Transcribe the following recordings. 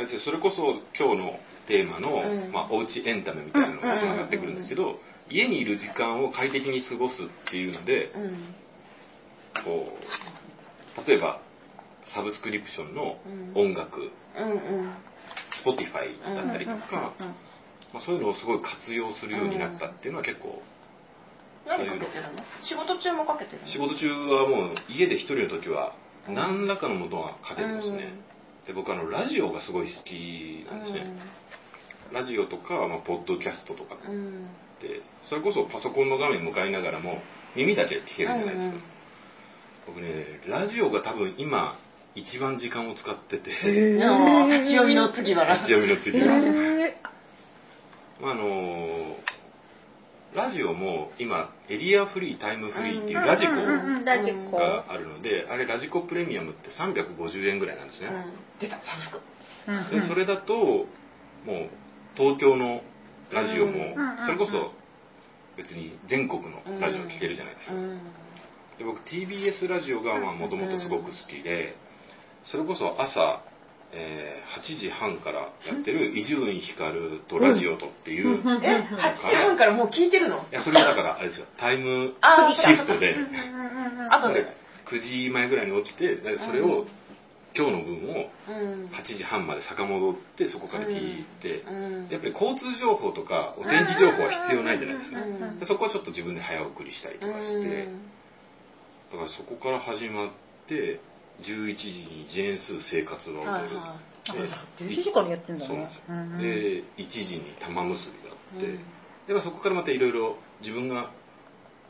あれですよ。それこそ今日のテーマの、うん。まあ、おうちエンタメみたいなのがつながってくるんですけど、家にいる時間を快適に過ごすっていうのでうん。こう例えばサブスクリプションの音楽、うんうん。Spotify だったりとか、まあ、そういうのをすごい活用するようになったっていうのは結構何かけてるの？仕事中もかけてるの？仕事中はもう家で一人の時は何らかのものはかけてますね、で僕あのラジオがすごい好きなんですね、ラジオとか、まあ、ポッドキャストとかうん。うん。ってそれこそパソコンの画面向かいながらも耳だけ聞けるじゃないですか、うんうん。僕ねラジオが多分今一番時間を使ってて。へでも立ち読みの次は立ち読みの次は、へまああのラジオも今エリアフリータイムフリーっていうラジコがあるのであれラジコプレミアムって350円ぐらいなんですね、うん。出た、サブスク。でそれだともう東京のラジオもうんそれこそ別に全国のラジオ聴けるじゃないですか、うん。で僕 TBS ラジオがもともとすごく好きでそれこそ朝、えー8時半からやってる伊集院光とラジオとっていう、いえ、8時半からもう聞いてるの？やそれがだからあれですよ。タイムシフトで。あとで。9時前ぐらいに起きてでそれを、今日の分をうん。8時半まで遡ってそこから聞いて、うん。やっぱり交通情報とかお天気情報は必要ないじゃないですか、うんでそこはちょっと自分で早送りしたりとかして、だからそこから始まって11時にジェーンスー生活がはいはで11時からやってんだね。そうなんですよ、うんうん。で1時に玉結びがあって、うん。でまあそこからまたいろいろ自分が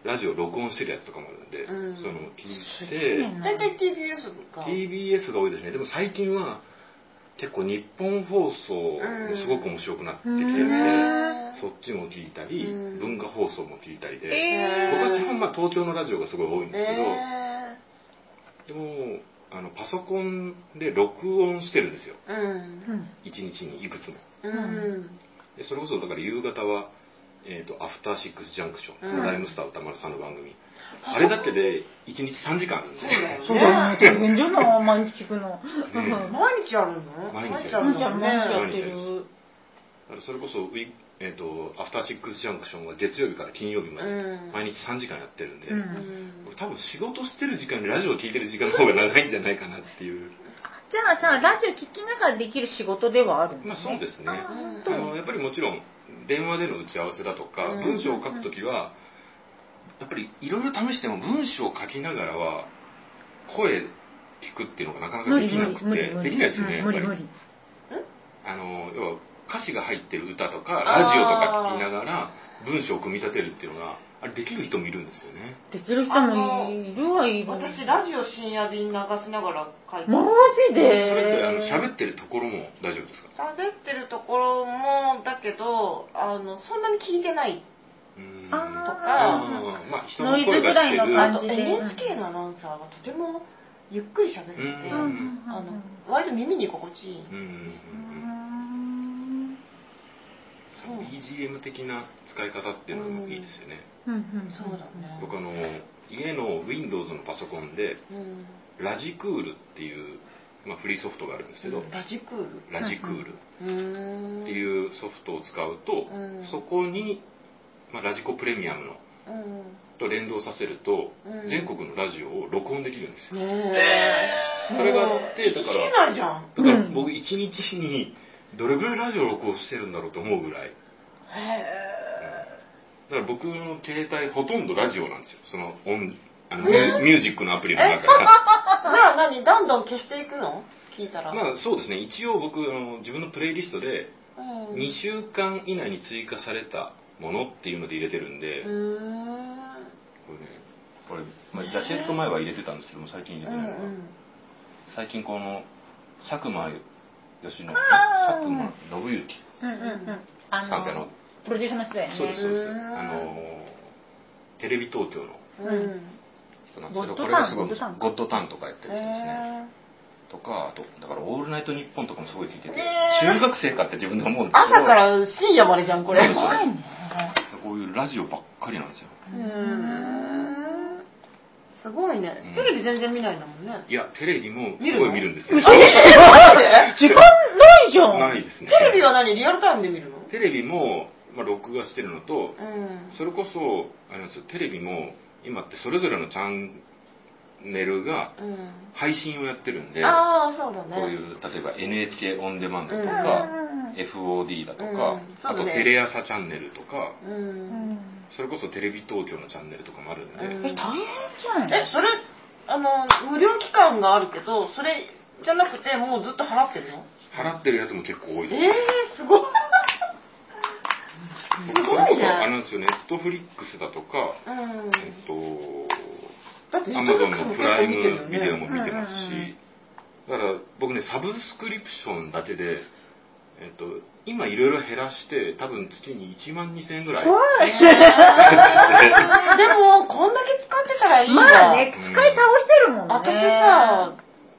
ラジオ録音してるやつとかもあるんで、うん。そういうのも聞いて。大体 TBS が。TBS が多いですね。でも最近は結構日本放送もすごく面白くなってきてるんで、うん。そっちも聞いたり、うん。文化放送も聞いたりで、え僕は基本まあ東京のラジオがすごい多いんですけど、えでもあのパソコンで録音してるんですよ。ー。うん。1日にいくつも。うん。でそれこそだから夕方は、えーと「アフターシックスジャンクション」うん。ライムスター歌丸さんの番組。あれだけで1日3時間あるんで。そうだよそうだよね。大変じゃない毎日聞くの。ね毎日あるの？毎日ある。毎日毎のね。日やってる。それこそウィ、えーと「アフターシックスジャンクション」は月曜日から金曜日まで。うん。毎日3時間やってるんで、うん。多分仕事してる時間にラジオを聞いてる時間の方が長いんじゃないかなっていう。じゃあさラジオ聞きながらできる仕事ではあるんだね。まあそうですね。あのやっぱりもちろん電話での打ち合わせだとか、うん。文章を書くときはやっぱりいろいろ試しても文章を書きながらは声聞くっていうのがなかなかできなくて。できないですよね、やっぱり。あの要は歌詞が入ってる歌とかラジオとか聞きながら文章を組み立てるっていうのがあれできる人もいるんですよね。できる人もいるはいる。私ラジオ深夜便流しながら書いてマジそれってあので喋ってるところも大丈夫ですか？喋ってるところもだけどあのそんなに聞いてない。とかまあ人のノイズ声がぐらいのしてるあと感じで NHK のアナウンサーがとてもゆっくり喋るので、うん。あの割と耳に心地いい、うん BGM 的な使い方っていうのもいいですよね、うんうん。そうだね。僕あの家の Windows のパソコンでうん。ラジクールっていう、まあ、フリーソフトがあるんですけど、ラジクール？ラジクール。っていうソフトを使うと、うん。そこに、まあ、ラジコプレミアムのうん。と連動させると、うん。全国のラジオを録音できるんですよ。ねえ。それがあってだから聞けないじゃん。だからうん。僕1日にどれぐらいラジオを録音してるんだろうと思うぐらい。へだから僕の携帯ほとんどラジオなんですよ。その音あの、ねミュージックのアプリの中え？じゃあ何どんどん消していくの？聞いたら、まあそうですね。一応僕あの自分のプレイリストでうん。2週間以内に追加されたものっていうので入れてるんで、んこれねこれ、まあ、ジャケット前は入れてたんですけども最近入れてうんないのが、うん。最近この佐久間義信あー。佐久間信之うんうんうん。あさんってあの。プロデューサーの人だよね。そうですそうです。うん。あのテレビ東京のうん。人なんですけどこれがすごいゴッドタン。とかやってる人ですね。へとかあとだから「オールナイトニッポン」とかもすごい聞いててね中学生かって自分で思うんーですけど朝から深夜までじゃんこれ。そうですす。ごいね。こういうラジオばっかりなんですよ。うーんすごいね。うん。テレビ全然見ないんだもんね。いやテレビもすごい見るんですよ。嘘でしょ？時間ないじゃないですね。テレビは何？リアルタイムで見るの？テレビも、まあ、録画してるのと、うん。それこそ、あれなんですよ、テレビも、今ってそれぞれのチャンネルがうん。配信をやってるんで、ああ、そうだね。こういう、例えば NHK オンデマンドとうんか、うん FOD だとか、あとテレ朝チャンネルとか、それこそテレビ東京のチャンネルとかもあるんで、うんえ、大変じゃん。え、それ、あの、無料期間があるけど、それじゃなくて、もうずっと払ってるの？払ってるやつも結構多いです。ええー、すごい。すごいそれこそあれね。なんですよ、ネットフリックスだとか、うん。えっと、アマゾンのプライムビデオも見てますし、だから僕ね、サブスクリプションだけで、えっと、今いろいろ減らして、多分月に1万2000円ぐらい。怖い。でも、こんだけ使ってたらいいわ。まあね、使い倒してるもんね。私さ、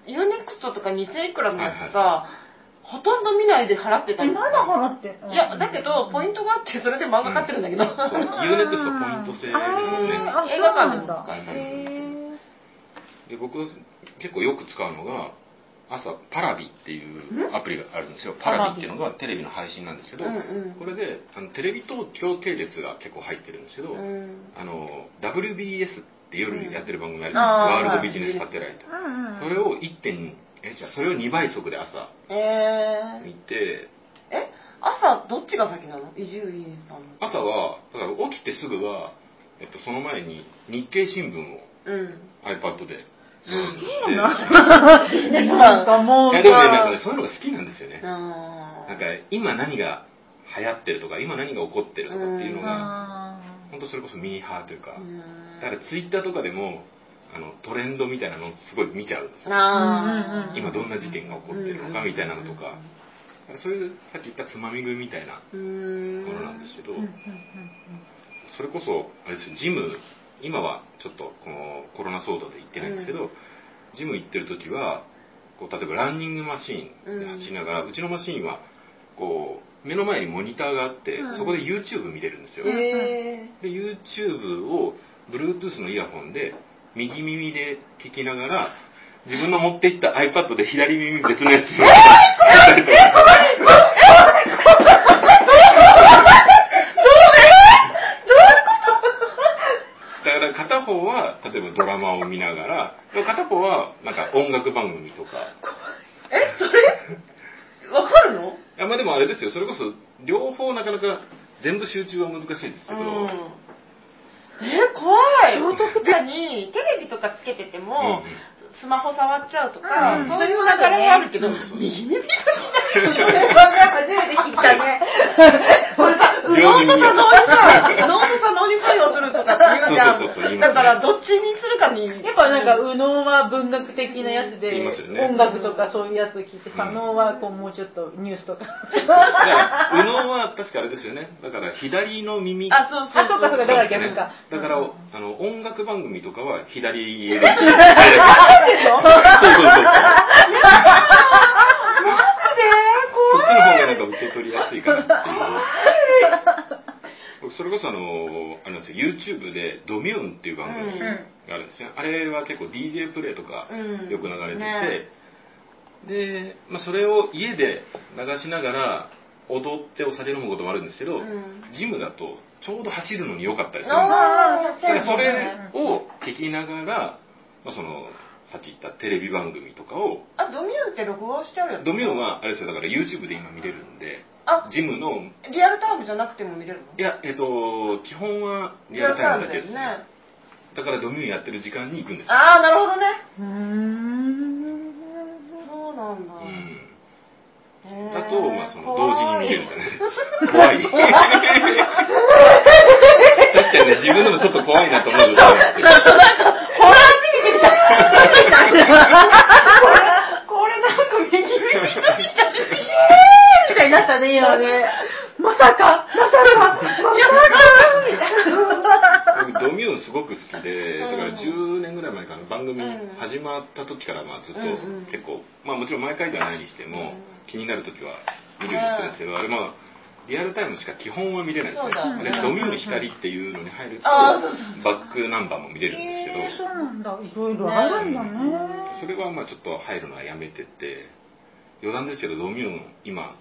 U-NEXT とか2000いくらのやつさ、ほとんど見ないで払ってたまだ払ってんのいや、だけど、ポイントがあって、それで漫画買ってるんだけど。ユーネクストポイント制で映画館でも使えたりするへで僕結構よく使うのが朝 Paravi っていうアプリがあるんですよ。 Paravi っていうのがテレビの配信なんですけど、うんうん。これであのテレビ東京系列が結構入ってるんですけど、うん。あの WBS って夜にやってる番組あるんゃないですか、あーワールドビジネスサテライト、うんうん。それを1.2えじゃあそれを2倍速で朝え見てー、え、朝、どっちが先なの？伊集院さん。の。朝はだから起きてすぐは、えっと、その前に日経新聞をうん。iPad でうん。でなんかもういやでもねなんかねさ、そういうのが好きなんですよね、あなんか今何が流行ってるとか今何が起こってるとかっていうのがあ本当それこそミーハーというか。うん。だからツイッターとかでもあのトレンドみたいなのをすごい見ちゃうんですよ。今どんな事件が起こってるのかみたいなのとか。そういうさっき言ったつまみ食いみたいなうーん。ものなんですけどーうんうん。それこそあれですよジム今はちょっとこのコロナ騒動で行ってないんですけど、ジム行ってる時はこう例えばランニングマシーンで走りながら、うちのマシーンはこう目の前にモニターがあって、うん。そこで YouTube 見れるんですよ、えで YouTube を Bluetooth のイヤホンで右耳で聞きながら自分の持っていった iPad で左耳別のやつにだから片方は例えばドラマを見ながらで片方はなんか音楽番組とか。ー、え、それ？わかるの？いやまあでもあれですよ。それこそ両方なかなか全部集中は難しいですけど、うん。え、怖い。確かに、テレビとかつけてても、スマホ触っちゃうとか、うん。そういう流れがあるけど、右耳がそれは初めて聞いたね。これさ、右脳とさ、脳にさ、脳とさ、脳に作用するとかって言うじゃん。そうそうそうだから、どっちにするかに。やっぱなんか、右脳は文学的なやつで、音楽とかそういうやつを聞いて、うん左脳はこうもうちょっとニュースとか。右脳は確かあれですよねだから左の耳あ、そうそうあそうかそうかだから逆かだから、うんあの音楽番組とかは左で聞いてそうそうそうが受け取りやすいかなっていう。僕それこそあの、あれなんですよ、YouTube でドミューンっていう番組うんがあるんですね。あれは結構 DJ プレイとかうんよく流れてて、ねで、まあ、それを家で流しながら踊ってお酒飲むこともあるんですけど、うんジムだとちょうど走るのに良かったりするんですよ。それを聞きながら、まあ、そのさっき言ったテレビ番組とかをあ、ドミューンって録画してあるやつドミューンはあれですよだから YouTube で今見れるんであ、ジムのリアルタイムじゃなくても見れるの？いやえっと基本はリアルタイムだけですね。だからドミューンやってる時間に行くんですよ。あー、なるほどね。うーん。そうなんだ。うん。あと、まあ、その同時に見れるんじゃな。い怖い。確かにね自分でもちょっと怖いなと思う。ことあるんですけどちょっとなんか、ホラ。これなんか右耳と左みたいになったね、今ね。まさか、まさか、まさか、みたいな。僕ドミューンすごく好きで、だからうん10年ぐらい前から番組うん始まった時からまあずっと結構、まあもちろん毎回じゃないにしてもうん気になる時は見るようにしてるんですけど、あれまあリアルタイムしか基本は見れないですね。そうだね。あれドミューン光っていうのに入るとあーそうそうバックナンバーも見れるんですけど、えー、そうなんだ。いろいろあるんだね。それはまあちょっと入るのはやめてて。余談ですけどドミューン今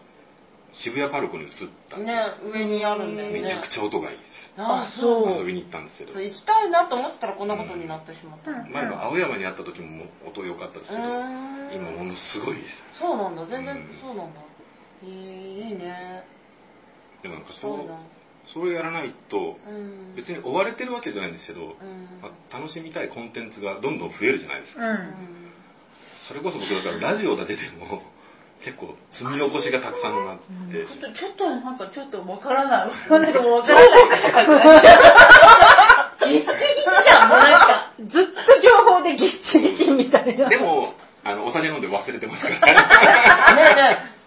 渋谷パルコに移ったんですねよ、上にあるんだよね。めちゃくちゃ音がいいです。ああそう。遊びに行ったんですけど。行きたいなと思ってたらこんなことになってしまった、うん。前は青山にあった時も音良かったですけど、うん。今ものすごいです。そうなんだ。全然うん。そうなんだ。へえいいねでもなんかそうそれやらないとうん。別に追われてるわけじゃないんですけど、うん。まあ楽しみたいコンテンツがどんどん増えるじゃないですか、それこそ僕だからラジオだけでも 結構積み残しがたくさんあって、ちょっと、ちょっとなんかちょっとわからない。なんかもうわからない。ぎっちぎちじゃん、もうなんか。ずっと情報でぎっちぎちみたいな。でもあのお酒飲んで忘れてますから。ねえねえ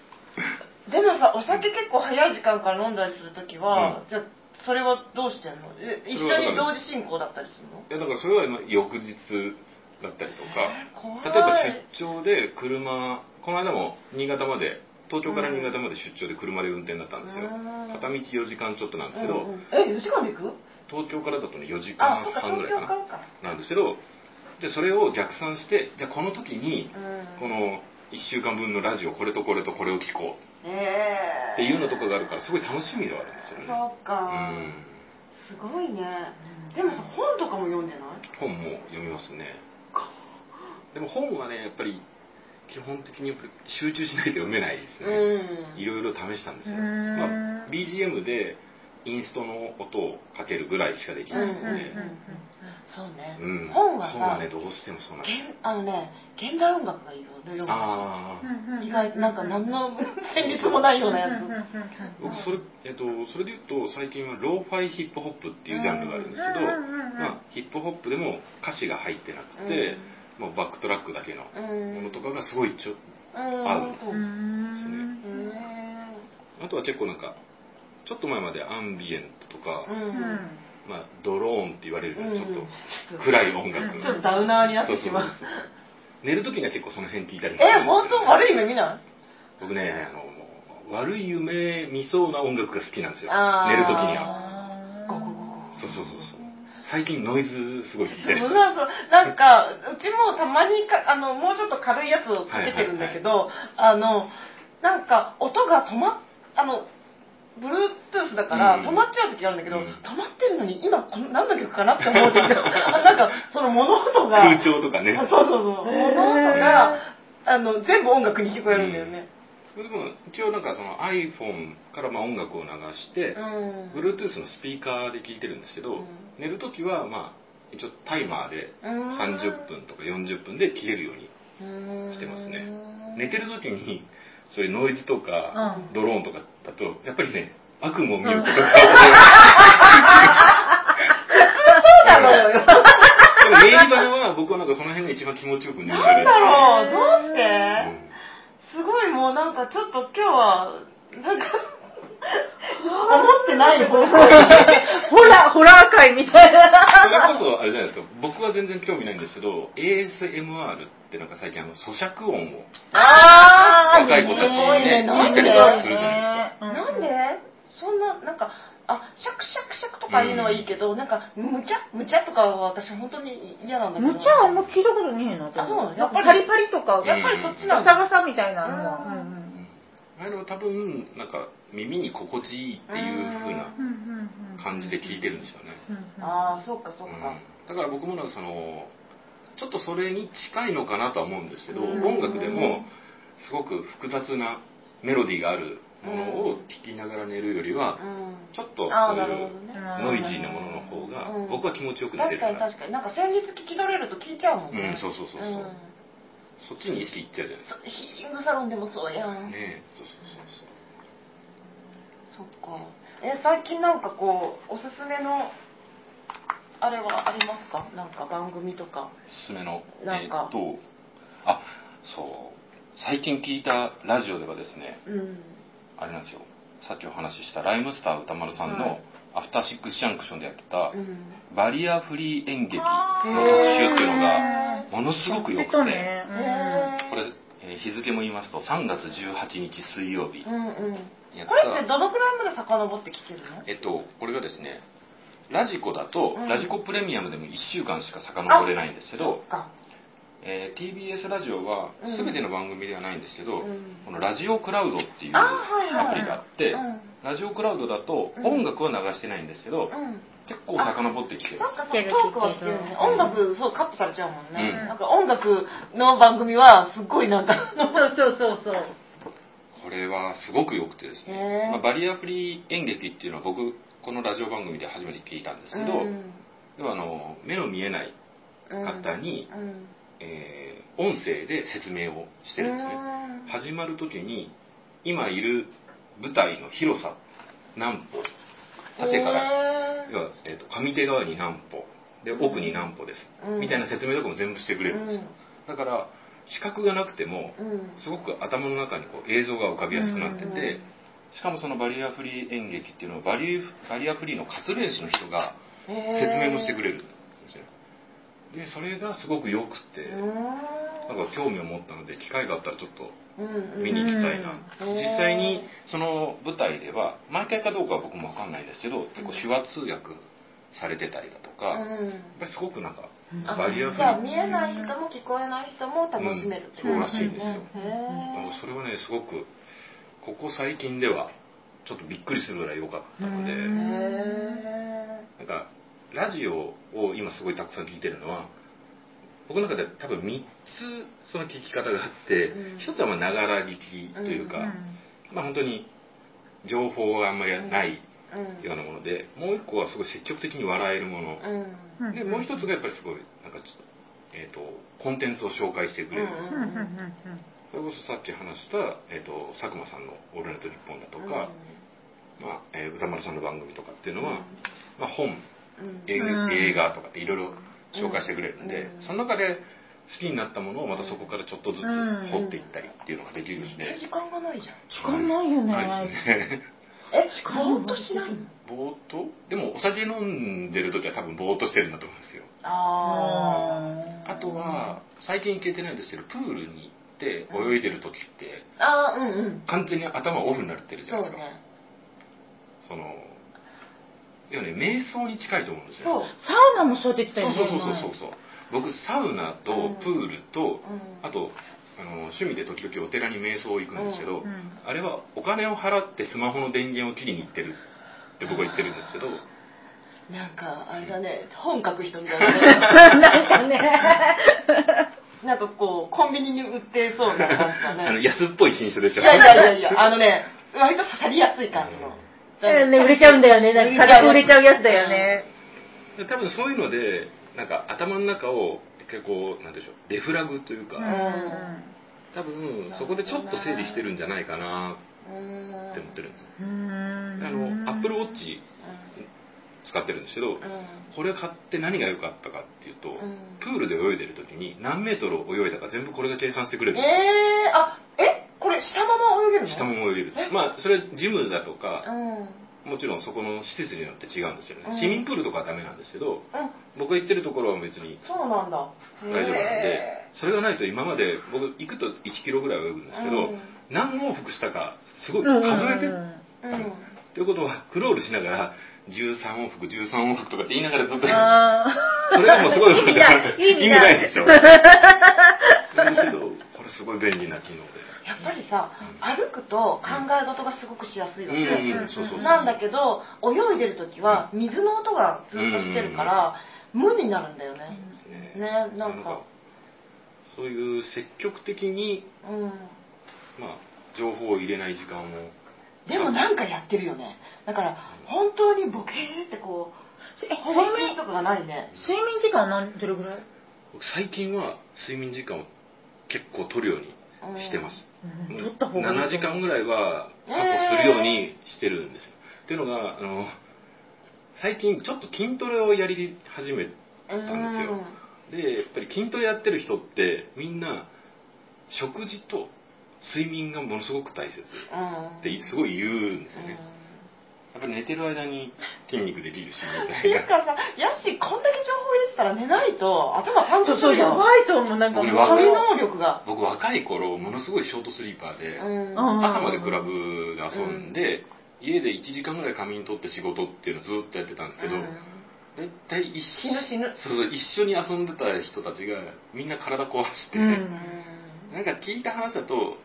でもさお酒結構早い時間から飲んだりするときは、うん。じゃあそれはどうしてんの？え一緒に同時進行だったりするの？いやだからそれはまあ翌日だったりとか。怖い。例えば出張で車この間も新潟まで東京から新潟まで出張で車で運転だったんですよ。うん。片道4時間ちょっとなんですけど、うんうん。え4時間で行く？東京からだとね4時間半ぐらいかな。なんですけどでそれを逆算してじゃあこの時にうん。この1週間分のラジオこれとこれとこれを聞こう。ええっていうのとかがあるからすごい楽しみではあるんですよね。そうか、うん。すごいね。でもさ本とかも読んでない？本も読みますね。でも本はねやっぱり基本的にやっぱり集中しないと読めないですね、うん。いろいろ試したんですよ、うん。まあ、BGM でインストの音をかけるぐらいしかできうんないので、うんうんうんそうね、うん。本はさ本はねどうしてもそうなんあのね現代音楽がいいよね意外となんか何の旋律もないようなやつ。僕それ,、えっと、それで言うと最近はローファイヒップホップっていうジャンルがあるんですけど、うんうんうんうん。まあ、ヒップホップでも歌詞が入ってなくて、まあ、バックトラックだけのうん。ものとかがすごいちょうん。合う。そうううん。あとは結構なんかちょっと前までアンビエントとか、うんまあ、ドローンって言われるようなちょっうんと暗い音楽、ちょっとダウナーになってしまう。寝る時には結構その辺聞いたりえ本当？悪い夢見ない？僕ねあの悪い夢見そうな音楽が好きなんですよ。寝る時には。ゴゴゴゴそうそうそうそう。最近ノイズすごい聞いてる。そうそうなんかうちもたまにかあのもうちょっと軽いやつをかけてるんだけど、あのなんか音が止まっあの Bluetooth だからうん。止まっちゃう時があるんだけど、うん。止まってるのに今この何の曲かなって思う時があ なんかその物音が空調とかね。そうそうそう。へー。物音があの全部音楽に聞こえるんだよね。でも一応なんかその iPhone からまあ音楽を流して、うん。Bluetooth のスピーカーで聞いてるんですけど、うん。寝る時はまあ一応タイマーでうん。30分とか40分で切れるようにしてますね。寝てる時にそういうノイズとか、うん。ドローンとかだとやっぱりね悪夢を見ることがそうなのよ。でも寝入り場は僕はなんかその辺が一番気持ちよく寝られる。なんだろうどうして、うん。すごいもうなんかちょっと今日はなんか思ってない方向に。ホラー、ホラー界みたいな。それこそあれじゃないですか。僕は全然興味ないんですけど ASMR ってなんか最近あの咀嚼音をあ若い子たちすごいねになんで聞いたりするじゃないですか。なんで？そんななんかあシャクシャクシャクとかいうのはいいけど、なんかむちゃむちゃとかは私本当に嫌なんだけど。むちゃはあんま聞いたことねえな。あそうやっぱり。パリパリとか、んやっぱりそっちガなんだ。サガサみたいなのは。うん。うん。あれは多分なんか耳に心地いいっていう風なうん感じで聞いてるんですよね、ああそっかそっうん。か、だから僕もなんかそのちょっとそれに近いのかなとは思うんですけど、うん。音楽でもすごく複雑なメロディーがあるものを聴きながら寝るよりは、うん。ちょっとそういうノイジーなものの方がうん。僕は気持ちよく寝てる確かに確かに。なんか旋律聞き取れると聞いちゃうもんね。うんそうそうそうそう、ん。そっちに意識いっちゃうじゃないですか。そヒーリングサロンでもそうやん、ねえそうそうそうそうそっか。え最近なんかこうおすすめのあれはありますか？なんか番組とか。おすすめのなんか。えーっとあそう。最近聞いたラジオではですねうん。あれなんですよ。さっきお話ししたライムスター歌丸さんのはい。アフターシックスジャンクションでやってたうん。バリアフリー演劇のあ特ー集っていうのがものすごく良くて、これ、えー日付も言いますと3月18日水曜日。うんうん。これってどのくらいまで遡って聞けるの？えっとこれがですねラジコだと、うん。ラジコプレミアムでも1週間しか遡れないんですけどえー TBS ラジオはうん。全ての番組ではないんですけど、うん。このラジオクラウドっていうアプリがあって、うん。ラジオクラウドだとうん音楽は流してないんですけど、うん結構遡ってきてる。トークは聞けるね。音楽そうカットされちゃうもんね、うん。なんか音楽の番組はすっごいなんか。そうそうそうそう。これはすごく良くてですへね、ーまあ、バリアフリー演劇っていうのは僕このラジオ番組で初めて聞いたんですけど、うん。要はあの目の見えない方に、うん。えー音声で説明をしてるんですね、うん。始まる時に今いる舞台の広さ何歩縦から。要は、えー、と上手側に何歩。で奥に何歩です、うん。みたいな説明とかも全部してくれるんですよ、だから視覚がなくてもすごく頭の中にこう映像が浮かびやすくなってて、しかもそのバリアフリー演劇っていうのはバリバリアフリーの活練士の人が説明もしてくれるんですよ。でそれがすごく良くて、なんか興味を持ったので機会があったらちょっとうん見に行きたいな、うん実際にその舞台では毎回かどうかは僕も分かんないですけど結構手話通訳されてたりだとか、やっうんぱりすごくなんかあバリアフリじゃあー見えない人も聞こえない人も楽しめるう。んそうらしいんですよ。それはねすごくここ最近ではちょっとびっくりするぐらい良かったので、なんかラジオを今すごいたくさん聞いてるのは僕の中で多分3つその聞き方があって、うん。一つはまあながら聞きというか、まあ本当に情報があんまりないようなものでもう一個はすごい積極的に笑えるもの、うん。うんでもう一つがやっぱりすごいなんかちょっと,、えー、とコンテンツを紹介してくれる、うんうんうんうんそれこそさっき話した、えー、と佐久間さんの「オールナイトニッポン」だとか、まあえー歌丸さんの番組とかっていうのは、まあ、本映画とかっていろいろ紹介してくれるんで、うん。その中で好きになったものをまたそこからちょっとずつうん。掘っていったりっていうのができるんで、時間がないじゃん。時間ないよね。ないね。えぼーっとしないの？ぼーっと？でもお酒飲んでる時は多分ぼーっとしてるんだと思うんですよ。ああとは最近行けてないんですけどプールに行って泳いでる時ってーあーうんうん。完全に頭オフになってるじゃないですか。そうね。その要はね瞑想に近いと思うんですそう。よサウナもそうやって言ってたよね。そうそうそうそうそう。僕サウナとプールと、うん。あとあの趣味で時々お寺に瞑想行くんですけど、うん。あれはお金を払ってスマホの電源を切りに行ってるって僕は言ってるんですけど。なんかあれだね。本書く人みたいな。ね なんかね。なんかこうコンビニに売ってそうな感じだあのね安っぽい新種でしょ。いやいやいやいや。あのね割と刺さりやすい感じのね、売れちゃうんだよね。なんか売れちゃうやつだよね。多分そういうのでなんか頭の中を結構なんでしょうデフラグというか、うん。多分そこでちょっと整理してるんじゃないかなうんって思ってるうん。あのアップルウォッチ使ってるんですけど、これを買って何が良かったかっていうと、ん。プールで泳いでる時に何メートル泳いだか全部これが計算してくれるんですよ。えー、あえ？これ下まま泳げるの？下も泳げる。え？まあそれジムだとかうん。うんもちろんそこの施設によって違うんですよね、うん。市民プールとかはダメなんですけど僕が行ってるところは別にそうなんだ。大丈夫なんでそれがないと今まで僕行くと1キロぐらい泳ぐんですけど、うん。何往復したかすごいうん。数えて、うん。うんということはクロールしながら13往復13往復とかって言いながらずっとあ それがもうすごい意味ない。でしょ。なんですけどこれすごい便利な機能でやっぱりさ歩くと考え事がすごくしやすいわけ、なんだけど泳いでる時は水の音がずっとしてるから、無になるんだよね、ねなんか。そういう積極的に、うん。まあ、情報を入れない時間を。でもなんかやってるよね。だから本当にボケーってこう睡眠？水とかがないね。睡眠時間は何どれぐらい？僕最近は睡眠時間を結構取るようにしてます、うん取った方がいいと思う7時間ぐらいは確保するようにしてるんですよ、っていうのがあの最近ちょっと筋トレをやり始めたんですよ。でやっぱり筋トレやってる人ってみんな食事と睡眠がものすごく大切うん。ってすごい言うんですよね、やっぱり寝てる間に筋肉できるしみたいな。っていうかさヤッシーこんだけ情報入れてたら寝ないと頭パンチそうそう、やばいと思う。なんかも処理若い能力が。僕若い頃ものすごいショートスリーパーで、うん。うん朝までクラブで遊んで、家で1時間ぐらい仮眠取って仕事っていうのをずっとやってたんですけど、大体一死ぬ死ぬ。そうそう一緒に遊んでた人たちがみんな体壊して、うん。なんか聞いた話だと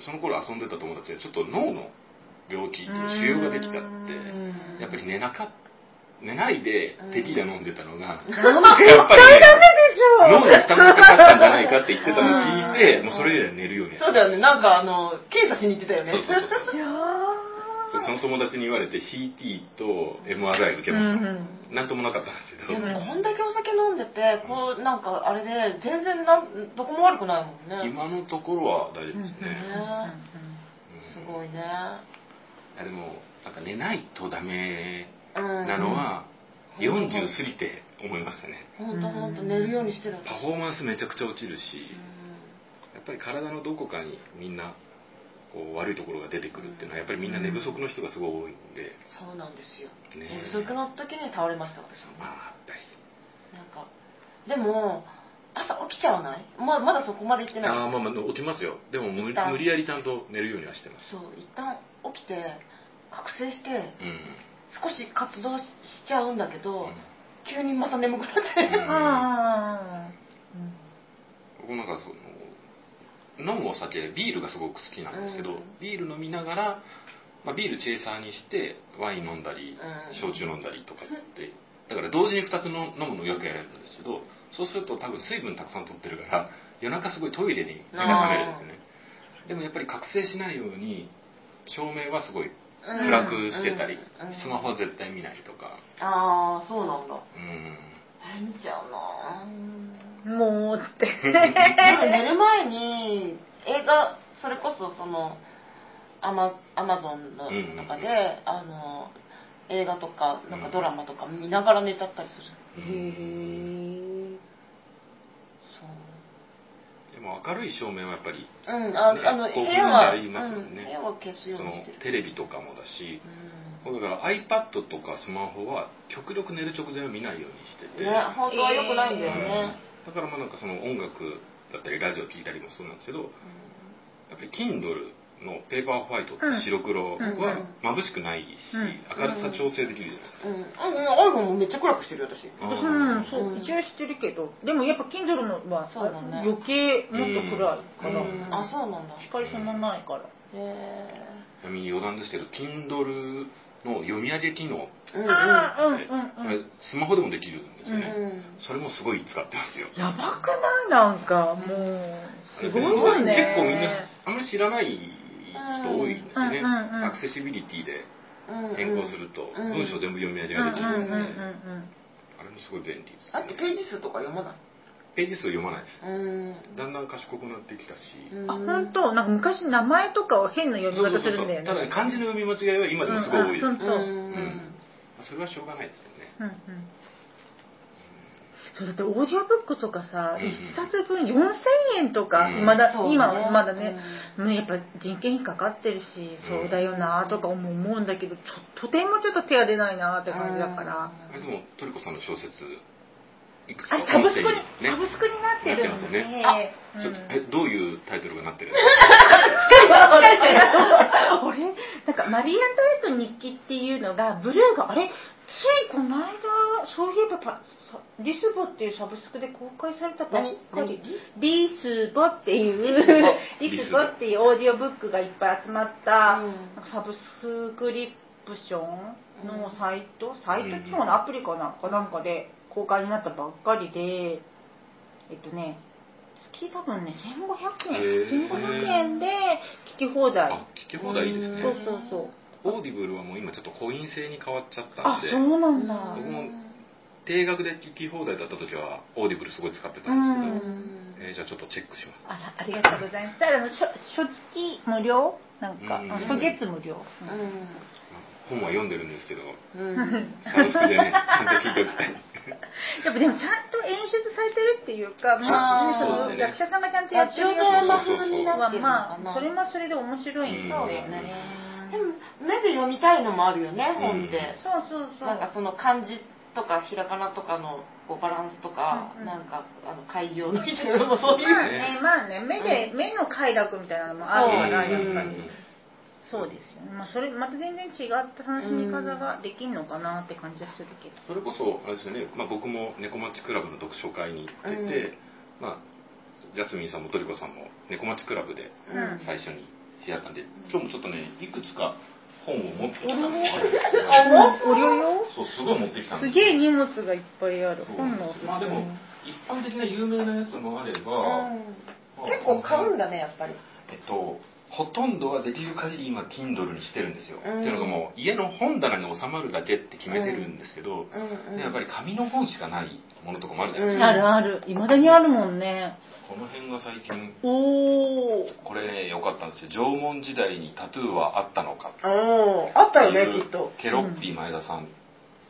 その頃遊んでた友達がちょっと脳の病気と腫瘍ができちゃってやっぱり寝なか寝ないでテキーラ飲んでたのが、やっぱり、ね、脳に負担がかかったんじゃないかって言ってたのを聞いて、もうそれ以来寝るようにそうだよね。なんかあの検査しに行ってたよね。そうそうそうその友達に言われて CT と MRI 受けました、なんともなかったんですけど、でもこんだけお酒飲んでてこうなんかあれで全然なんどこも悪くないもんね。今のところは大丈夫ですね、ねすごいね。いやでもなんか寝ないとダメうん。なのはうん。40過ぎて思いましたね。本当本当寝るようにしてる。パフォーマンスめちゃくちゃ落ちるしやっぱり体のどこかにみんなこう悪いところが出てくるっていうのはやっぱりみんな寝不足の人がすごい多いんで。そうなんですよ。ね寝不足の時に倒れました私もまあ大なんかでも朝起きちゃわない？ままだそこまで行ってない？ああまあまあ起きますよ。でも無理やりちゃんと寝るようにはしてます。そう一旦起きて覚醒してうん。少し活動しちゃうんだけど、うん。急にまた眠くなって、うん。あ僕なんかその飲むお酒ビールがすごく好きなんですけど、うん。ビール飲みながら、まあ、ビールチェイサーにしてワイン飲んだり、うん。焼酎飲んだりとかって。だから同時に2つの飲むのをよくやれるんですけどそうすると多分水分たくさん取ってるから夜中すごいトイレに目が覚めるんですよね。でもやっぱり覚醒しないように照明はすごい暗くしてたり、うん。うん。スマホは絶対見ないとか。ああそうなんだ。うん。え見ちゃうな。ーもうって。でも寝る前に映画それこそそのアマアマゾンのうん中で、あの映画とかなんかドラマとか見ながら寝ちゃったりする、うんそうでも明るい照明はやっぱりうん、あねあの部屋は、ね。うん部屋は消すよそうのにしてる。テレビとかもだし。うだから iPad とかスマホは極力寝る直前は見ないようにしてて、ん、ね、本当は良くないんだよね。だからまあなんかその音楽だったりラジオ聞いたりもそうなんですけどやっぱり Kindle のペーパーホワイトって白黒は眩しくないし、うん。明るさ調整できるじゃないですか、うん、うん、iPhone もめっちゃ暗くしてるよ私。あー。うん、そううん一応知ってるけどでもやっぱ Kindle のはそうだね。余計もっと暗いから、うん、あ、そうなんだ。光そんなないから、へちなみに余談ですけど Kindle の読み上げ機能。え。うん、ああうんスマホでもできるんですよね、うん。それもすごい使ってますよ。やばくない？なんかもう。すごいよね。結構みんなあんまり知らない人多いんですよね、うんうんうんアクセシビリティでうん変更するとうん。文章全部読み上げうんができるん。で、あれもすごい便利です、あってページ数とか読まない？ページ数読まないです。うん。だんだん賢くなってきたし、うん。あ本当？なんか昔名前とかを変な読み方するんだよね。ただね漢字の読み間違いは今でもすごい多いです、うんうんそれはしょうがないですよね。うんうんそうだってオーディオブックとかさ、うん一冊分4000円とか、うん。まだ、ね。今まだね、もうやっぱ人件費かかってるし、そうだよなとか思うんだけどちょとてもちょっと手が出ないなって感じだから、あれでもトリコさんの小説いくつかあサブスクに、お店にサブスクになってるんでね。ちょっとうん。えどういうタイトルがなってる？んですか俺なんかマリアンドエと日記っていうのがブルーがあれ？ついこの間そういえばパさリスボっていうサブスクで公開されたばっかり。リスボっていうリスボっていうオーディオブックがいっぱい集まったうん。サブスクリプションのサイト？サイトっていうのアプリかな？んかなんかで公開になったばっかりでえっとね月多分ね1500円。へー。1500円で聞き放題。あ聞き放題いいですね。そうそうそう Audible はもう今ちょっとコイン制に変わっちゃったんであそうなんだ。僕も定額で聞き放題だった時は Audible すごい使ってたうんですけど、ん。えーじゃあちょっとチェックします。あらありがとうございます。ただあの初初月無料？なんかうん。初月無料？本は読んでるんですけどうん。サブスクでねちゃんと聞いておきたい。やっぱでもちゃんと演出されてるっていうかまあその役者さんがちゃんとやってるやラジオドラマつ風になまあそれもそれで面白いんで。すようんね目で読みたいのもあるよね、本って。そうそうそう。なんかその漢字とかひらがなとかのこうバランスとか、うんうん。なんかあの開業のみたいなのもそういう。まあねまあね目で目の快楽みたいなのもあるからそうやっぱり。う。んそうですよね、まあ、それまた全然違った楽しみ方ができるのかなって感じはするけど、それこそあれですよね、まあ、僕も猫町クラブの読書会に行ってて、まあ、ジャスミンさんもトリコさんも猫町クラブでうん。最初に出会ったんで。今日もちょっとねいくつか本を持ってきたんですけどおりょよ。そうすごい持ってきたんすですげえ荷物がいっぱいある本のまあでも一般的な有名なやつもあれば、まあ結構買うんだねやっぱり。えっとほとんどはできる限り今 Kindle にしてるんですよ、うん。っていうのがもう家の本棚に収まるだけって決めてるんですけど、うん。うん。でやっぱり紙の本しかないものとかもあるじゃないですか、あるある。いまだにあるもんね。この辺が最近おおこれね良かったんですよ。縄文時代にタトゥーはあったのか。おおあったよねきっと。ケロッピー前田さん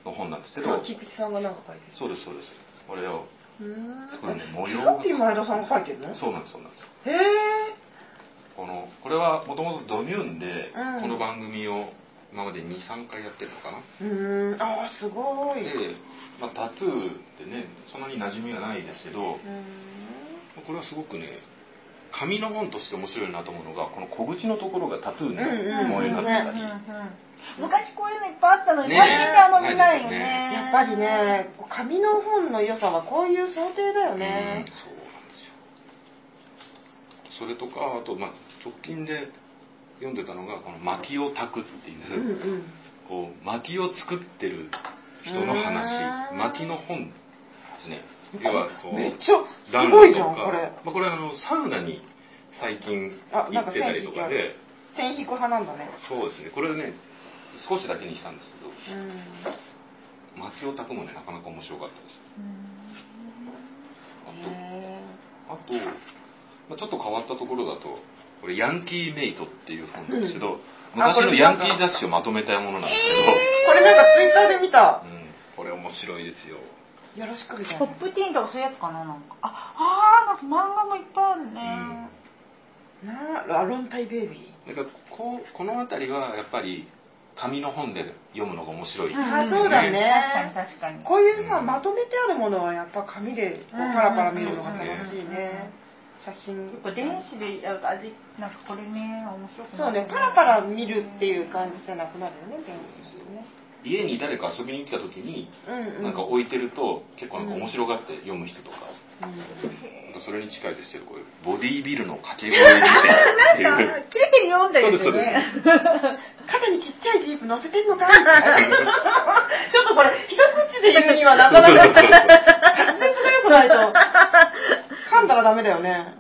の本なんですけど、あ菊池さんがなんか書いてる。そうですそうです。これをうーん。すごいね模ケ様がロッピー前田さんが書いてるの？そうなんですそうなんです。へえこのこれはもともとドミューンでうん。この番組を今まで23回やってるのかな、うーん。あーすごい。で、まあ、タトゥーってねそんなに馴染みはないですけどこれはすごくね紙の本として面白いなと思うのがこの小口のところがタトゥーの模様になってたり、昔こういうのいっぱいあったのに、ねあんま見ないよねねやっぱりね紙の本の良さはこういう想定だようんねそうなんですよそれとかあと、まあ、直近で読んでたのがこの薪を炊くっていう、うんうん。こう薪を作ってる人の話。うん薪の本ですね。要はこうめっちゃす暖ごいじゃんこれ。まあ、これはあのサウナに最近行ってたりとかで。線引く派なんだね。そうですね。これね少しだけにしたんですけど。うん。薪を炊くもねなかなか面白かったです。へあと、まあ、ちょっと変わったところだとこれヤンキーメイトっていう本なんですけど、うん。あ昔のヤンキー雑誌をまとめたものなんですーこれなんかツイッターで見た。けど、うん、これ面白いですよ。よろしくみたいな。ポップティーンとかそういうやつかななんか。ああーなんか漫画もいっぱいあるね、なあロンタイベイビー。だからこうこの辺りはやっぱり紙の本で読むのが面白い、うんあそうだね。確かに確かに。こういうさうんまとめてあるものはやっぱ紙でパラパラ見るのがうん楽しいね写真。結構電子でやると味なんかこれね面白くそうねパラパラ見るっていう感じじゃなくなるよね電子ね。家に誰か遊びに来た時にうんうん。なんか置いてると結構なんか面白がって読む人とか、うん。それに近いですけどこういうボディービルの掛け声 なんか切れてるよにちっちゃいジープ乗せてんのかちょっとこれ一口で言うにはなかなか。が良くないと噛んだらダメだよね。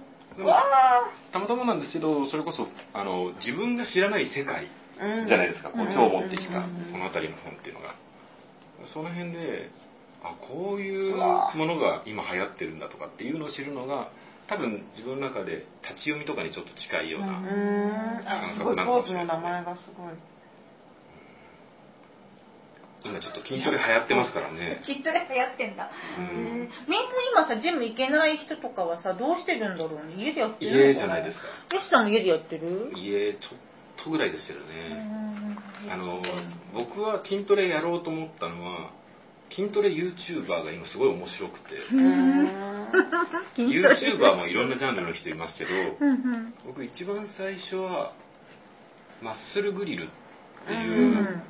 たまたまなんですけどそれこそあの自分が知らない世界じゃないですか、こううん今日持ってきたうん。この辺りの本っていうのがその辺であこういうものが今流行ってるんだとかっていうのを知るのが多分自分の中で立ち読みとかにちょっと近いような、ううーんあすごいポーズの名前がすごい。今ちょっと筋トレ流行ってますからね。きっとね流行ってんだ、うん。みんな今さジム行けない人とかはさどうしてるんだろうね。家でやってる家じゃないですか。ヨシさんも家でやってる？家ちょっとぐらいですけどうね、ん。あの僕は筋トレやろうと思ったのは筋トレ YouTuber が今すごい面白くて。YouTuber もいろんなジャンルの人いますけど僕一番最初はマッスルグリルってういう、ん。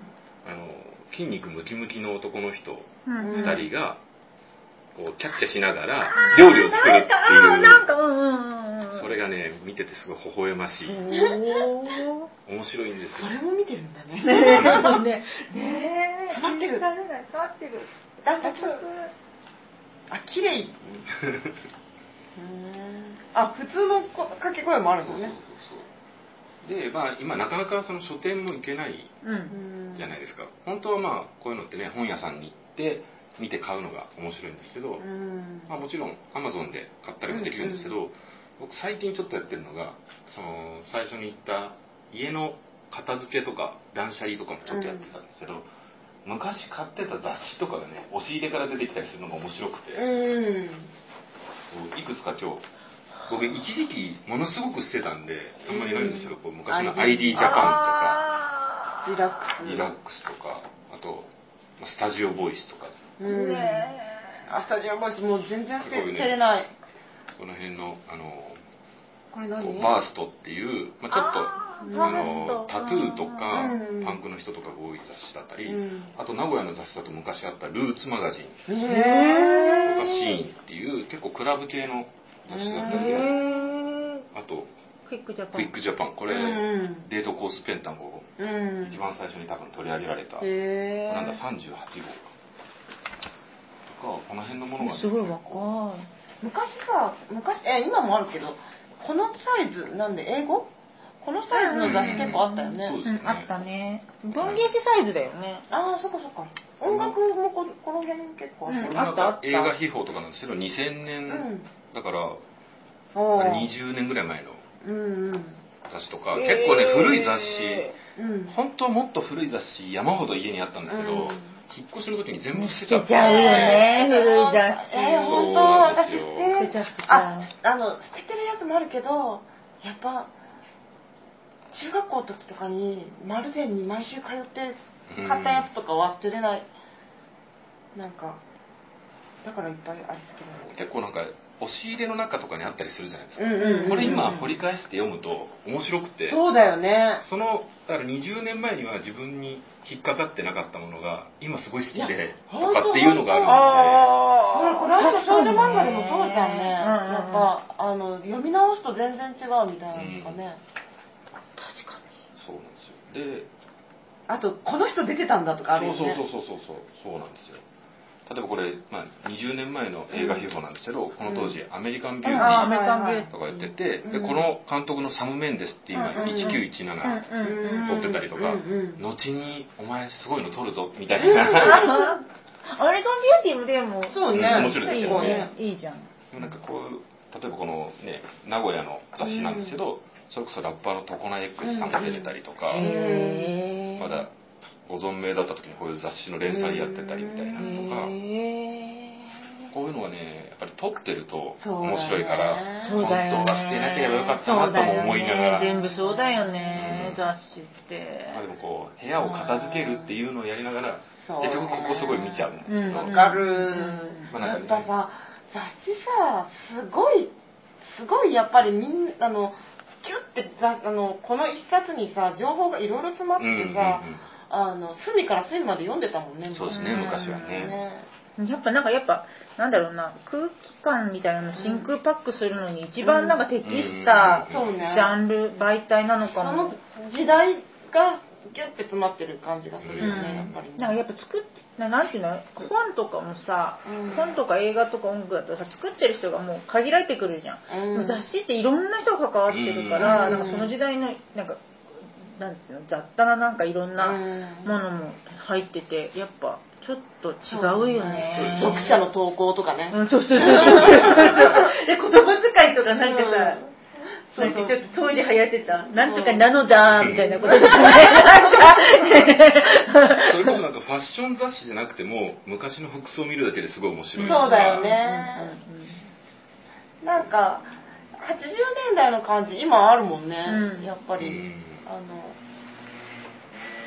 あの筋肉ムキムキの男の人うんうん。2人がこうキャッキャしながら料理を作るっていうそれがね見ててすごい微笑ましい。お面白いんですよ。それも見てるんだね。ーね。ね。え詰まってる。詰まってる。断トツあ綺麗。うーん。あ普通のこ掛け声もあるのね。そうそうそうそう。でまあ今なかなかその書店も行けないうん。じゃないですか。本当はまあこういうのってね本屋さんに行って見て買うのが面白いんですけど、うん。まあ、もちろん Amazon で買ったりもできるんですけど、僕最近ちょっとやってるのがその最初に言った家の片付けとか断捨離とかもちょっとやってたんですけど、昔買ってた雑誌とかがね押し入れから出てきたりするのが面白くて、うん。こういくつか今日僕一時期ものすごく捨てたんであんまりないんですけど、こう昔の ID ジャパンあリラックス。とかリラックスとかあとまあスタジオボイスとか。うん。ねあスタジオボイスもう全然捨てれないこの辺のあのこれ何？バーストっていう、まあ、ちょっとあのタトゥーとか、うん。パンクの人とかが多い雑誌だったり、うん。あと名古屋の雑誌だと昔あったルーツマガジンとかシーンっていう結構クラブ系の雑誌だったりあとクイックジャパン。クイックジャパン。これ、うんデートコースペンタゴンをうん。一番最初に多分取り上げられた、なんだ38号か。とかこの辺のものがね、すごい若昔さ昔え今もあるけどこのサイズなんで英語？このサイズの雑誌結構あったよね、そうですね。いうんあったね。文芸誌サイズだよね。ああそっかそっか。音楽もここの辺結構あった。あったあった？か映画秘宝とかなんですけど2000年、うん。だからおー。20年ぐらい前のうんうん。雑誌とか、結構ね古い雑誌。うん。本当はもっと古い雑誌山ほど家にあったんですけど、うん引っ越しの時に全部捨てち捨ゃっててちゃうよね古い雑誌。えー、本当私捨て捨てちゃああの捨ててるやつもあるけどやっぱ中学校の時とかに丸善に毎週通って買ったやつとかは捨てれない、なんかだからいっぱいありすぎる。結構なんか押し入れの中とかにあったりするじゃないですか、うんうんうんこれ今掘り返して読むと面白くて。そうだよね。そのだから20年前には自分に引っかかってなかったものが今すごい好きいでやとかっていうのがあるあこれこれあと少女漫画でもそうじゃんね、やっぱあの読み直すと全然違うみたいなのとかね、確かのでそうなんですよであとこの人出てたんだとかあるよねそうそうそうそうそうそうなん。ですよ例えばこれ、まあ、20年前の映画秘宝なんですけど、この当時、アメリカンビューティあーアーメリカンビューティー。とかやってて、でうん。この監督のサム・メンデスって今、うんうん1917、うんうん撮ってたりとか、うんうん後に「お前すごいの撮るぞ」みたいな、アメリカンビューティーもでもそうね、面白いですよね。いいじゃん。なんかこう例えばこのね名古屋の雑誌なんですけど、それこそラッパーの常名 X さんが出てたりとか、まだご存命だった時にこういう雑誌の連載やってたりみたいなのとか、こういうのがねやっぱり撮ってると面白いから、ね本当は捨てなければよかったなとも思いながら、ね。全部そうだよね、うん。雑誌って。まあ、でもこう部屋を片付けるっていうのをやりながら結局ここすごい見ちゃうんですけど、うんわかる、まあなんかね。やっぱさ雑誌さすごいすごいやっぱりみんなあのキュッてざあのこの一冊にさ情報がいろいろ詰まっててさ、あの隅から隅まで読んでたもんねそうですねうん昔はね。ね。やっぱなんかやっぱなんだろうな空気感みたいなの真空パックするのに一番なんか適したうんそうね。ジャンル媒体なのかそもの時代がギュッて詰まってる感じがするよね、うん。やっぱりね。なんかやっぱ作っななんていうの本とかもさ、うん。本とか映画とか音楽だとさ作ってる人がもう限られてくるじゃん、うん。雑誌っていろんな人が関わってるから、うん。なんかその時代のなんかなんていうの雑多ななんかいろんなうん。ものも入っててやっぱちょっと違うよね。読者の投稿とかね、うん、そうそうそうそうそう。で言葉遣いとかなんかさ、そうそう。ちょっと当時流行ってた、なんとかなのだみたいなこととかね、なんか、それこそなんかファッション雑誌じゃなくても昔の服装を見るだけですごい面白い。そうだようんね、なんか80年代の感じ今あるもんね、うん。やっぱり、うんあの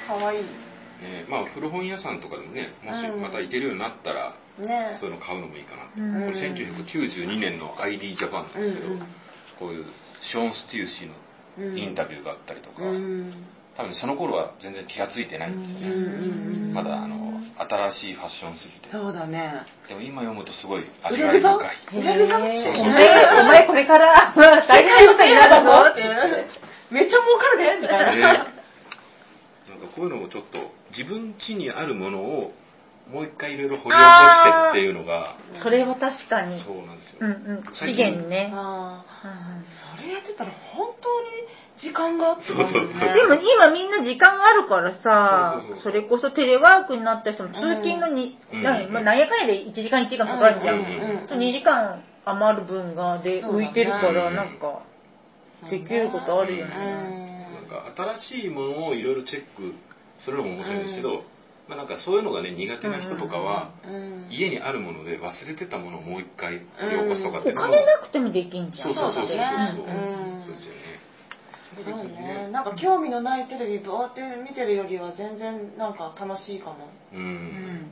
可愛いねまあ古本屋さんとかでもねもしうん。また行けるようになったら、ね。そういうの買うのもいいかな、うん。これ1992年の ID ジャパンなんですけど、うんうん。こういうショーン・スティー氏のインタビューがあったりとか、うん。多分その頃は全然気が付いてないんですよね、うんまだあの新しいファッションすぎて。そうだね。でも今読むとすごい味わい深い。お前、お前これから 大変な ことになるぞって。いう。めっちゃ儲かるでみたいねな、なんかこういうのをちょっと自分家にあるものをもう一回いろいろ掘り起こしてっていうのがそれは確かに。そうなんですよ、うんうん。資源ね。あうんうん。ーそれやってたら本当に時間があってそうそうそう。ねでも今みんな時間があるからさそうそうそうそれこそテレワークになった人も通勤がに、うん。なまあ、なんやかんやで1時間1時間かかるじゃん、うんうんと2時間余る分がで浮いてるからうんなんかできることあるよね、なんか新しいものをいろいろチェックするのも面白いんですけど、まあ、なんかそういうのがね苦手な人とかは、うん。家にあるもので忘れてたものをもう一回掘り起こすとかっていうのも、お金なくてもできん。じゃん。そうそうそうそうですよねそうですよねなん。か興味のないテレビぼーって見てるよりは全然なん。か楽しいかも、うん、うん。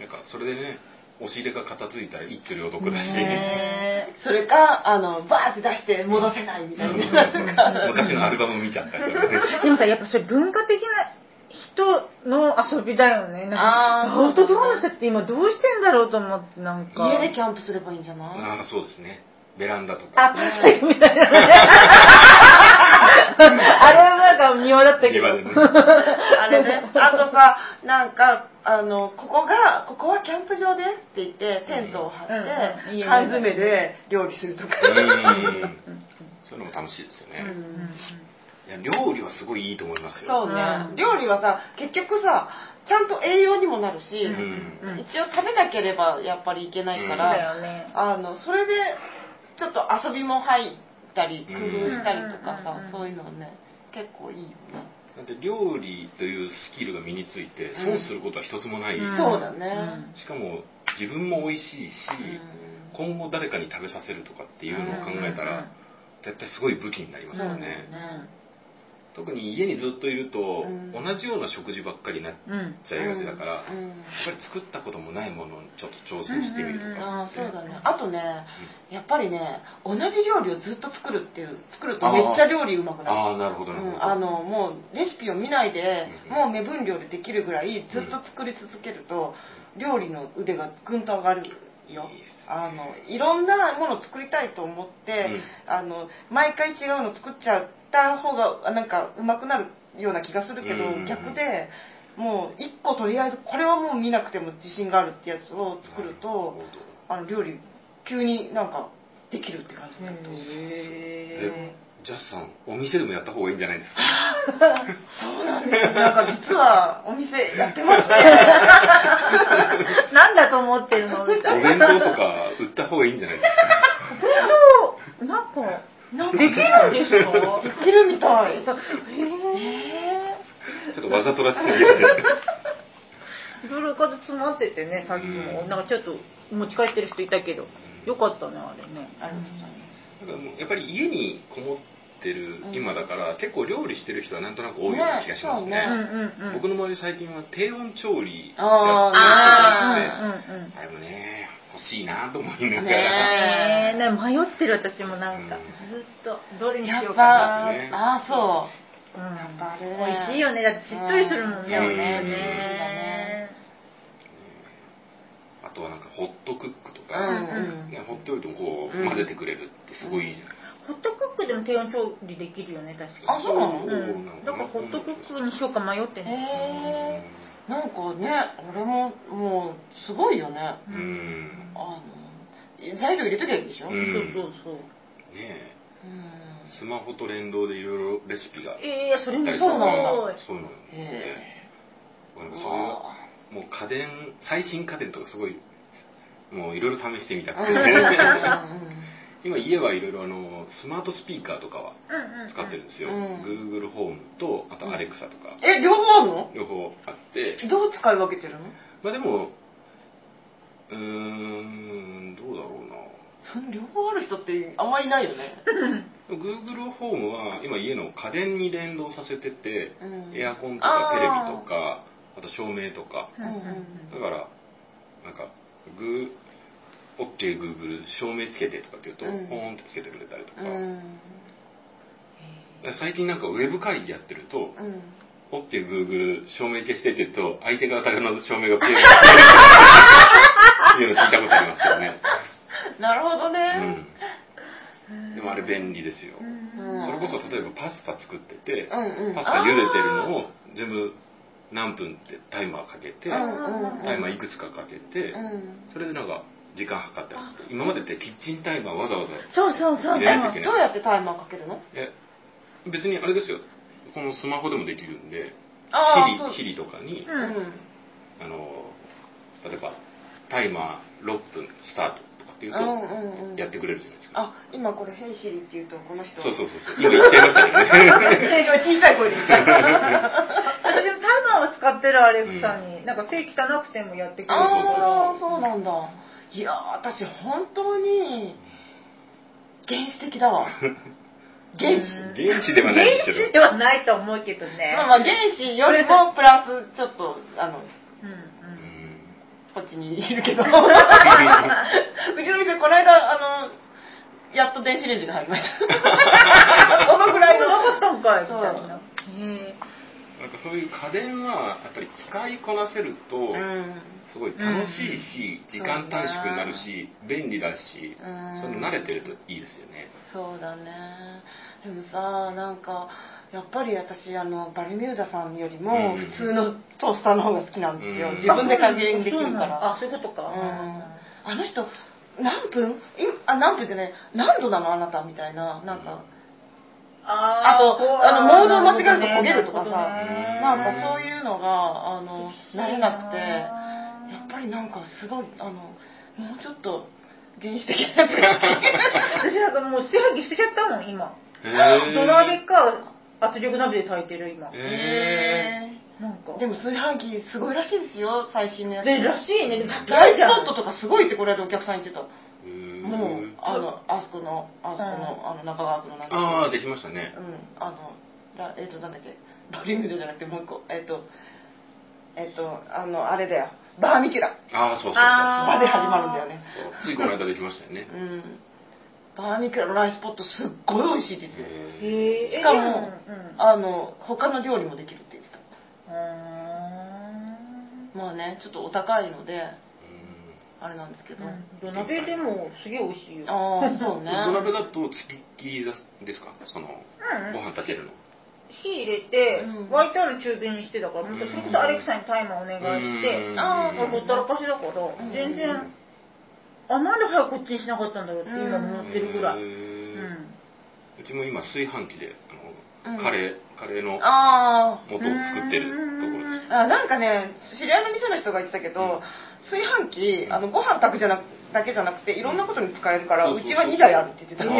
なん。かそれでね押し入れが片付いたら一挙両得だし、ねそれかあのバーって出して戻せないみたいな。昔のアルバム見ちゃったりとかね。でもさやっぱそれ文化的な人の遊びだよね。なんかアウトドアの人たちって今どうしてんだろうと思ってなんか。家でキャンプすればいいんじゃない？ああそうですね。ベランダとあ、かパラサイトみたいなね。あれか庭だったけど。庭でね。あれね、あとさ、なんか、あの、ここが、ここはキャンプ場ですって言って、テントを張うんうんって、家で缶詰で料理するとか。うん。そういうのも楽しいですよね、うんいや料理はすごいいいと思いますよ。そうね。う。ん。料理はさ、結局さ、ちゃんと栄養にもなるし、うんうん一応食べなければやっぱりいけないから。あの、それで、ちょっと遊びも入ったり、工うん夫したりとかさうんうんうん、そういうのね、結構いいよね。だって料理というスキルが身について損することは一つもない、うん。そうだね。しかも自分も美味しいし、うん。今後誰かに食べさせるとかっていうのを考えたら、うん。絶対すごい武器になりますよね、そうだよね特に家にずっといると、うん。同じような食事ばっかりになっうん。ちゃいがちだから、うん。うん。やっぱり作ったこともないものをちょっと挑戦してみるとか、ああそうだね。あとねやっぱりね同じ料理をずっと作るっていう作るとめっちゃ料理うまくなる。ああなるほどなるほど、うん、あのもうレシピを見ないで、うんもう目分量でできるぐらいずっと作り続けると、料理の腕がぐんと上がるよ。あのいろんなものを作りたいと思って、あの毎回違うの作っちゃった方がなんかうまくなるような気がするけど、うん逆でもう一個とりあえずこれはもう見なくても自信があるってやつを作るとあの料理急になんかできるって感じになるとえジャスさんお店でもやった方がいいんじゃないですか？そうなんです。なんか実はお店やってまして。なんだと思ってるの？みたおいな。弁当とか売った方がいいんじゃないですか？そう、なんか、なんかできるんですかできるみたい。へえちょっとわざとらしすぎですねいろいろおかず詰まっててね、さっきも。うん。なんかちょっと持ち帰ってる人いたけど、よかったね、あれね。ありがとうございます。だからもうやっぱり家にこもってる今だから、結構料理してる人はなんとなく多いような気がしますね。ねうんうんうん。僕の周り最近は低温調理ああってて。うんうんうん。あれもね欲しいなと思いながら、ねえ。ね迷ってる私もなんか、うん。ずっとどれにしようかな、ああそう。うん、やっぱあれ。美味しいよね。だってしっとりするもんね、ね。ねあとはなんかホットクックとか、ほっておいてもこううん混ぜてくれるってすごいいいじゃないですか、ホットクックでも低温調理できるよね確かあそうなの？うん、だからホットクックにしようか迷ってへね、えなんかね俺ももうすごいよね。うん、うんあの材料入れときゃいいんでしょ、うん。そうそうそう。ねえ。うん。スマホと連動でいろいろレシピがええそれもすそうなんだ。そうい。うのを見てへなんかそういうもう家電最新家電とかすごいもういろいろ試してみたくて、うん今家はいろいろあのスマートスピーカーとかはうんうん使ってるんですよ、うん。Google ホームとあと Alexa とか、え両方あるの？両方あって。どう使い分けてるの？まあでもうーんどうだろうな。その両方ある人ってあんまりいないよね。Google ホームは今家の家電に連動させてて、うん。エアコンとかテレビとかあと照明とか。うんうんだからなんかグー OKGoogle 照明つけてとかって言うと、うん。ポーンってつけてくれたりとか,、うん。最近なんかウェブ会議やってると、うん。OKGoogle 照明消してって言うと相手方の照明が消える。っていうの聞いたことありますけどね、なるほどね。うん、でもあれ便利ですよ、うん。それこそ例えばパスタ作ってて、うんうん。パスタ茹でてるのを全部何分ってタイマーかけて、タイマーいくつかかけて、うん。それでなんか時間計ったり今までってキッチンタイマーわざわざそうそうそう。入れないといけない。どうやってタイマーかけるの？え別にあれですよ。このスマホでもできるんであーそう。Siri, Siri とかに、うん。あの例えばタイマー6分スタートとかっていうと、うんうんうん。やってくれるじゃないですか、あ今これ「ヘイシリ」って言うとこの人。そうそうそうそう。今言っちゃいましたけどね。今小さい声で言ってた私 もタイマーを使ってるアレクサに、なんか手汚くてもやってくれる。そうそうそうああそうなんだいやー私本当に原始的だわ。原始。原始ではないですけど。原始ではないと思うけどね。まあまあ原始よりもプラスちょっとあのうんこっちにいるけど。うちの店この間あのやっと電子レンジが入りました。そのぐらいの。なかったんかい。なんかそういう家電はやっぱり使いこなせるとうんすごい楽しいし、時間短縮になるし、便利だし、うん。そういうの慣れてるといいですよね。そうだね。でもさなんかやっぱり私あのバルミューダさんよりもうん。普通のトースターの方が好きなんですよ、うん。自分で加減できるかあら、そういうことか。うん。あの人何分？いあ何分じゃない。何度なのあなた？みたいな。なんかああとあのモードを間違えると焦げるとかさ。ね。なんかそういうのがあの慣れなくてぱりなんかすごいあのもうちょっと原始的なやつが。好き私なんかもう炊飯器捨てちゃったもん今。土鍋か圧力鍋で炊いてる今。へなんか。でも炊飯器すごいらしいですよ最新のやつ。でらしいね。で高ライいじゃん。スポットとかすごいってこれでお客さん言ってた。ーもうあのあそこのあそこのあの中川区のああできましたね。うん。あのだえっ、となんだっけ？バリュードじゃなくてもう一個。えっ、とえっ、とあのあれだよバーミキュラ。ああそうそうそうあバで始まるんだよねそうついこの間できましたよね。うん。バーミキュラのライスポットすっごい美味しいですよへしかもうんうん。あの他の料理もできるって言ってた。うーん。まあねちょっとお高いのでーあれなんですけど、土鍋でもすげえ美味しいよ。ああそうね。土鍋だとつきっきりですか？そのうん。ご飯炊けるの火入れて、うん。沸いてある中火にしてたから、本当それこそアレクサにタイマーお願いして、うん。あーほったらかしだから、ん。全然、あ、なんで早くこっちにしなかったんだろうって今思ってるぐら。い。へうーん。うちも今炊飯器であの、うん。カレーカレーのあ元を作ってるところです。ああなんかね知り合いの店の人が言ってたけど、炊飯器あのご飯炊くじゃなくだけじゃなくていろんなことに使えるから、そうちは2台あるって言ってたあー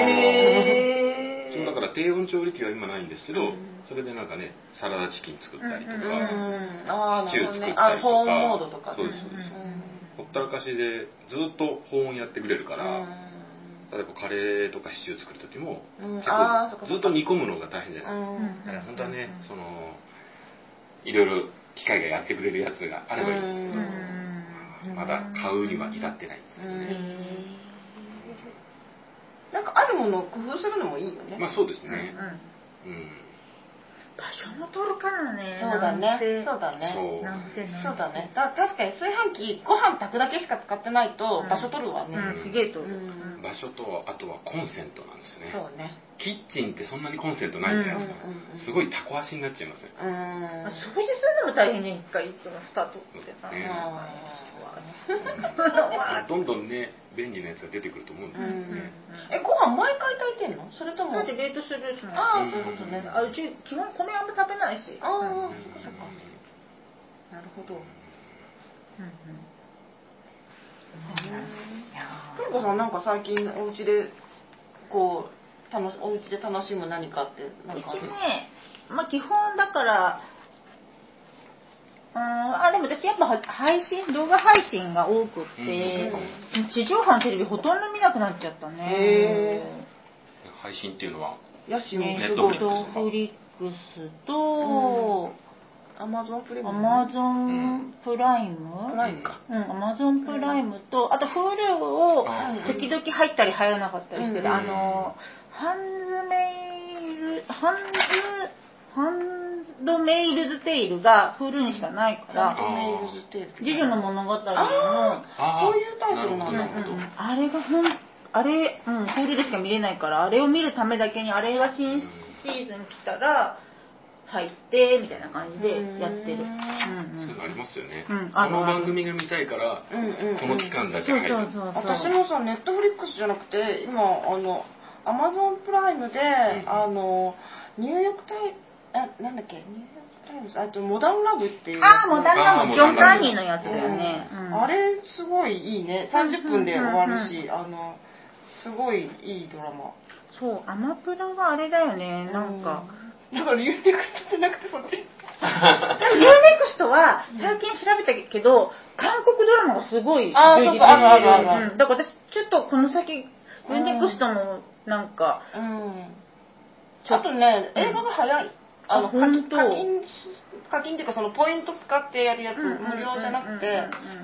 へうちもだから低温調理器は今ないんですけど、うん。それでなんかねサラダチキン作ったりとか、うんうんシチュー作ったりとか。あ保温モードとかね。そうですそうです。うん。ほったらかしでずっと保温やってくれるから、うん。例えばカレーとかシチュー作る時も、うん。結構ずっと煮込むのが大変じゃないですか、うんだから本当はね、そのいろいろ機械がやってくれるやつがあればいいんですけど、うんまだ買うには至ってないんですようね、んなんかあるものを工夫するのもいいよね、まあそうですね。うんうん、場所も取るからね。そうだね。そうだね。そう。だね。だ確かに炊飯器ご飯炊くだけしか使ってないとうん場所取るわね、うん、すげえ取る。うん。場所とあとはコンセントなんですよね。そうねキッチンってそんなにコンセントないじゃないですか、うんうんうんすごいタコ足になっちゃいますよ。うん。まあ掃除するのも大変じゃん、一回、その蓋取って。さ。どんどんね便利なやつが出てくると思うんですよね、えご飯毎回炊いてんの？それとも？だって冷凍するしもああそういうことね、あうち基本米あんま食べないし。ああ、うんそっかそっか。なるほど。うん久美子さんなんか最近お家でこう楽しお家で楽しむ何かってなかうんんうちねまあ基本だからうーんあでも私やっぱ配信動画配信が多くって、地上波のテレビほとんど見なくなっちゃったね。へ配信っていうのは？ヤシオねネットフリックスネットフリックスと、アマゾンプレミアアムマゾンプライム、プライムか。うん、アマゾンプライムと、あと Hulu をあ時々入ったり入らなかったりしてる、うん。あの、ハンズメイル、ハンズ、ハンドメイズテイルが Hulu にしかないから、ハンドメイズテール侍女の物語の、ああーそういうタイトルなんだ。なるほどうんあれがほん、あれ、うん、Hulu でしか見れないから、あれを見るためだけに、あれが新シーズン来たら、入って、みたいな感じでやってる。うん。うんそういうのありますよね、うんこの番組が見たいから、うんうんうん。この期間だけそう入る。そうそうそう。私もさネットフリックスじゃなくて今あのアマゾンプライムで、あのニューヨークタイあなんだっけ？ニューヨークタイムズ？あとモダンラブっていう。ああ、モダンラブ、ジョン・カーニーのやつだよね。あれすごいいいね。30分で終わるし、あのすごいいいドラマ。そう、アマプラはあれだよね、なんか。うんだからユーネクストじゃなくてそっち？でも UNEXT は最近調べたけど、韓国ドラマがすごいあーそうそうあるあるあるある。うん。だから私、ちょっとこの先、UNEXT もなんか、うん。あとね映画が早い。あのあ本当。課金課金っていうかそのポイント使ってやるやつ、無料じゃなくて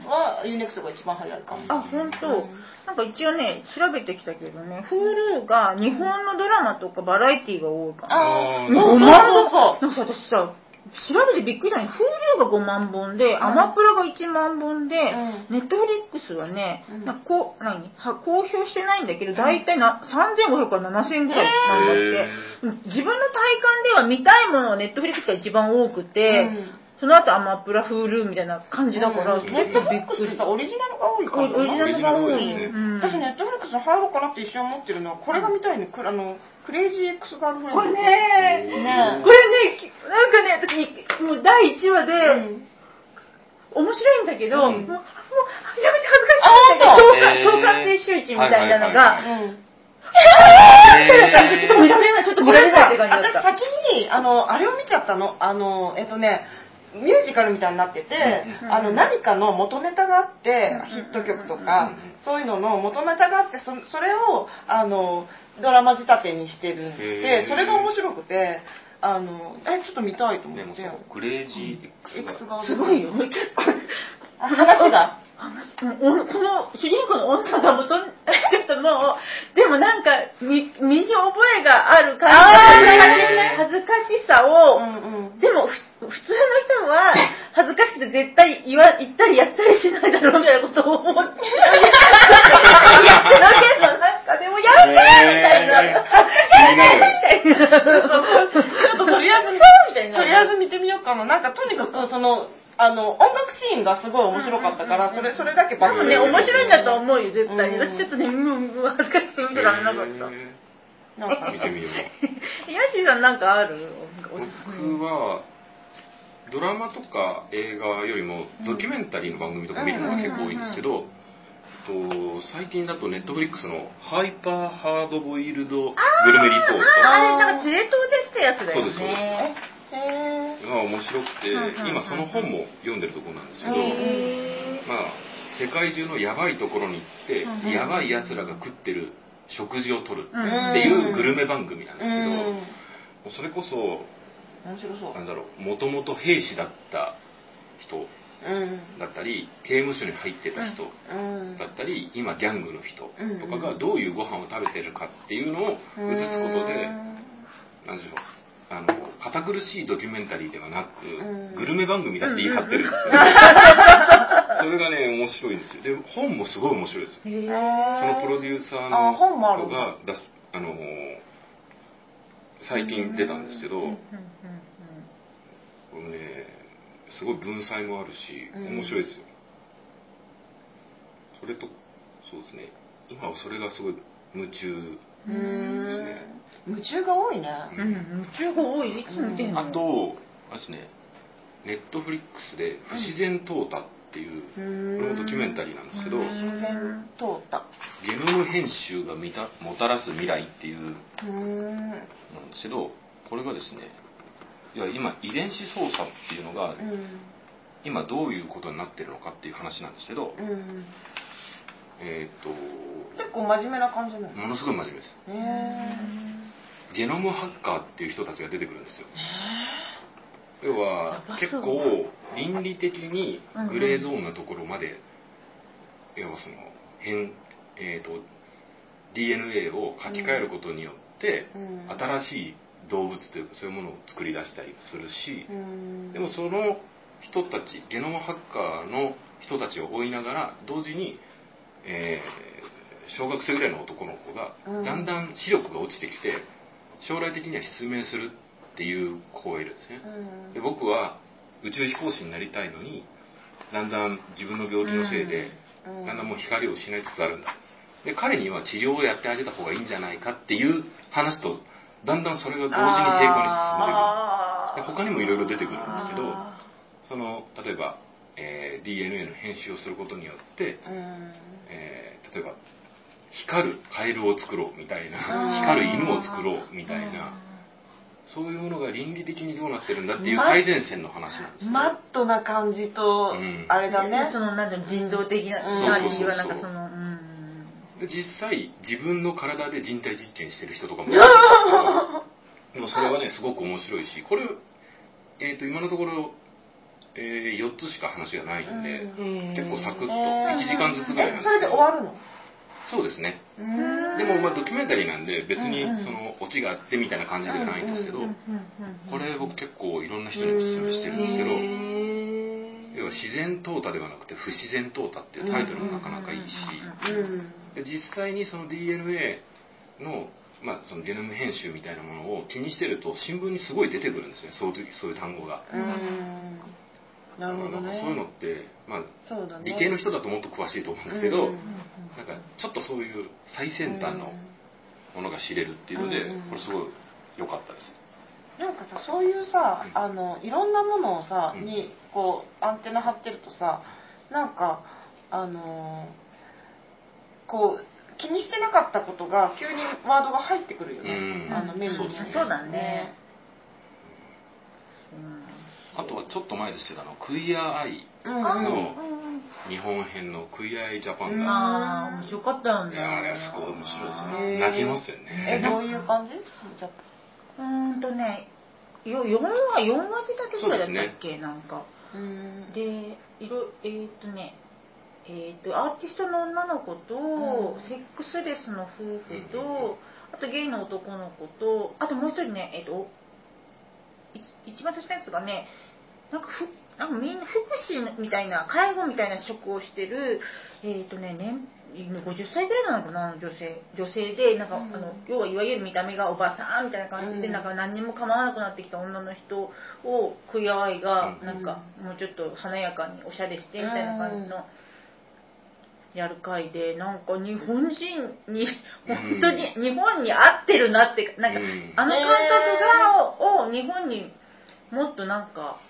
はユーネクストが一番早いかも。あ本当、うん。なんか一応ね調べてきたけどね Hulu が日本のドラマとかバラエティが多いかな。あーあーそうそう5万そう。なんか私さ調べてびっくりだね Hulu が5万本で、アマプラが1万本で、うネットフリックスはね、うん。なこう何？は公表してないんだけど大体な3500から7000ぐらいなんだって、自分の体感では見たいものはネットフリックスが一番多くて、うん。その後アマプラ Hulu みたいな感じだから、うん。結ネットフリッ構びっくりクスさオリジナルが多いから。オリジナルが多い、私ネットフリックスに入ろうかなって一瞬思ってるのはこれが見たいねクあのクレイジー X ガールフレンドこれねねこれねきなんかね私もう第1話で、うん。面白いんだけど、うん。もうもうやめて恥ずかしいんだけど共感性周知みたいなのが、はいはいはいうんちょっと見られないちょっと見られないって感じだった。私先にあのあれを見ちゃったの。あのえっとねミュージカルみたいになってて、うん。あの何かの元ネタがあって、うん。ヒット曲とか、うん。そういうのの元ネタがあってそそれをあのドラマ仕立てにしてるんでそれが面白くてあのえちょっと見たいと思って、クレイジー X が。X がすごいよ。結構。あ話がこの主人公の女がもとちょっともうでもなんかみ身に覚えがある感じ恥ずかしさを、うんうん。でもふ普通の人は恥ずかしくて絶対言わ言ったりやったりしないだろうみたいなことを思って。やってるけどなんかでもやめてみたいなへー恥ずかしいみたいなちょっととりあえずみたいなとりあえず見てみようかななんかとにかくそのあの音楽シーンがすごい面白かったから、それそれだけ多分ね面白いんだと思うよ絶対にうんちょっとねうんう恥ずかしくて見てられなかったなんか見てみようヤッシーさんなんかある僕はドラマとか映画よりもドキュメンタリーの番組とか見るのが結構多いんですけど、と最近だとネットフリックスの「ハイパーハードボイルドグルメリポート」あれなんかテレ東でしたやつだよね。そうですそうです。が面白くて今その本も読んでるところなんですけど、へまあ世界中のやばいところに行って、やばいやつらが食ってる食事をとるうんっていうグルメ番組なんうですけど、それこそ面白そう。なんだろうもともと兵士だった人うん。だったり刑務所に入ってた人うん。だったり今ギャングの人とかがうんどういうご飯を食べてるかっていうのを映すことで何でしょうあの堅苦しいドキュメンタリーではなくうん。グルメ番組だって言い張ってるんですよ、ね それがね面白いんですよ。で本もすごい面白いですよ。そのプロデューサーあの？人が出すあの最近出たんですけどうんうんうんこれねすごい文才もあるしうん。面白いですよ、それとそうですね。今はそれがすごい夢中うですね。ん。夢中が多いね。うん。うん。夢中が多い。いつ見てんの？あとあれですね。ネットフリックスで「不自然淘汰」っていう、これもドキュメンタリーなんですけど、うん自然通ったゲノム編集がみたもたらす未来っていううんなんですけどこれがですねいや今遺伝子操作っていうのがうん。今どういうことになってるのかっていう話なんですけど、うん。えーっ結構真面目な感じなの？とものすごい真面目です。へえゲノムハッカーっていう人たちが出てくるんですよ要は結構倫理的にグレーゾーンなところまで、要はその変、えー、と DNA を書き換えることによって、うん。新しい動物というかそういうものを作り出したりするし、うん。でもその人たちゲノムハッカーの人たちを追いながら同時に、えー小学生ぐらいの男の子がうん。だんだん視力が落ちてきて将来的には失明するっていう子がいるんですね。うん。で僕は宇宙飛行士になりたいのにだんだん自分の病気のせいでうん。だんだんもう光を失いつつあるんだ。で彼には治療をやってあげた方がいいんじゃないかっていう話とだんだんそれが同時に平行に進んでいくで他にもいろいろ出てくるんですけどあその例えば、えー DNA の編集をすることによって、うん。えー例えば光るカエルを作ろうみたいなうん光る犬を作ろうみたいなそういうものが倫理的にどうなってるんだっていう最前線の話なんですよ、マットな感じとうん。あれだね。そのなん人道的なうん感じがなんかそのうんで実際自分の体で人体実験してる人とかもいるんですけど それはねすごく面白いしこれ、えー、と今のところ、え4つしか話がないんで、うん。結構サクッとえー1時間ずつぐらいなんですそれで終わるの？そうですね。うーんでもまあドキュメンタリーなんで別にそのオチがあってみたいな感じではないんですけど、これ僕結構いろんな人におすすめしてるんですけど、へ要は自然淘汰ではなくて不自然淘汰っていうタイトルもなかなかいいし、実際にその DNA の,、まあそのゲノム編集みたいなものを気にしてると新聞にすごい出てくるんですねそういうそういう単語が。うんなるほどね。なんかそういうのって、まあ、そうだね。理系の人だともっと詳しいと思うんですけど、うんなんかちょっとそういう最先端のものが知れるっていうので、うんこれすごい良かったです。なんかさそういうさうん。あのいろんなものをさ、うん。にこうアンテナ張ってるとさなんかあのーこう気にしてなかったことが急にワードが入ってくるよね、うん。あの目に。そうですね。そうだねあとはちょっと前ですけどあのクイアアイのうん。日本編のクイアアイジャパンうん。が、あー面白かったんだいやあれはすごい面白いですね。泣けますよね。えどういう感じ？じゃうーんとねよ4話4話仕立てぐらいだったっけ、なんか。うん。でいろえーっ、とねえーっとアーティストの女の子と、うん。セックスレスの夫婦と、うんあとゲイの男の子とあともう一人ねえーっ、とい一番最初のやつがねなんかふなんかみんな福祉みたいな介護みたいな職をしてるえっ、とね年50歳ぐらいなのかな女性女性でなんか、うん。あの要はいわゆる見た目がおばさんみたいな感じで、うん。なんか何にも構わなくなってきた女の人をクイアアイがうん。なんかもうちょっと華やかにおしゃれしてみたいな感じのやる会でなんか日本人に本当に日本に合ってるなってなんかうん。あの感覚がを日本にもっとなんか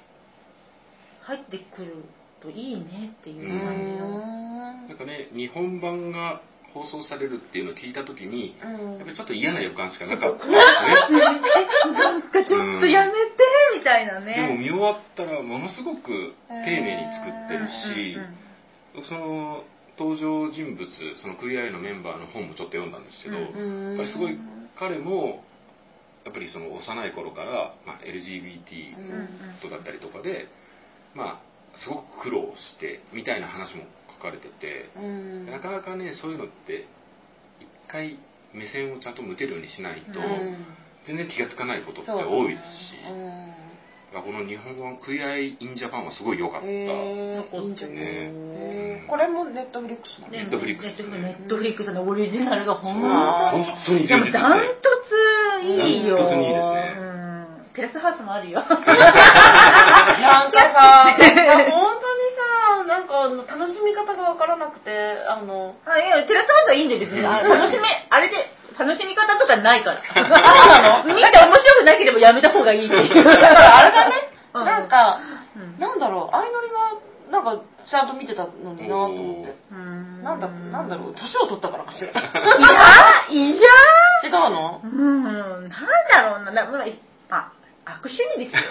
入ってくるといいねっていうう感じの。ん。なんかね日本版が放送されるっていうのを聞いた時にうん。やっぱりちょっと嫌な予感しかなかった。んですねなんかちょっとやめてみたいなね。でも見終わったらものすごく丁寧に作ってるしうんうんその登場人物そのクイアアイのメンバーの本もちょっと読んだんですけど、うんやっぱりすごい彼もやっぱりその幼い頃から、まあ、LGBT うんうん人だったりとかで、まあ、すごく苦労してみたいな話も書かれてて、うん。なかなかねそういうのって一回目線をちゃんと向けるようにしないと、うん。全然気がつかないことって多いですし、うんこの日本のクィア・アイ・イン・ジャパンはすごい良かった、えー、ね。えーこれもネットフリックスネットフリックス。ネットフリネットフリックスのオリジナルが本当に本当に充実してダントツいいよダントツにいいですね。うんテラスハウスもあるよ。なんかさ、いや本当にさ、なんか楽しみ方がわからなくて、あの、あいやテラスハウスはいいんだよ別に。あ楽しめあれで楽しみ方とかないから。なの。見て面白くなければやめた方がいいっていう。だからあれだね、うん。なんか、うん。なんだろう、相乗りは、なんか、ちゃんと見てたのになと思って。うん。なんだ、なんだろう、年を取ったからかしら。いやいや。違うの？うん。なんだろうな。なまああ悪趣味ですよ。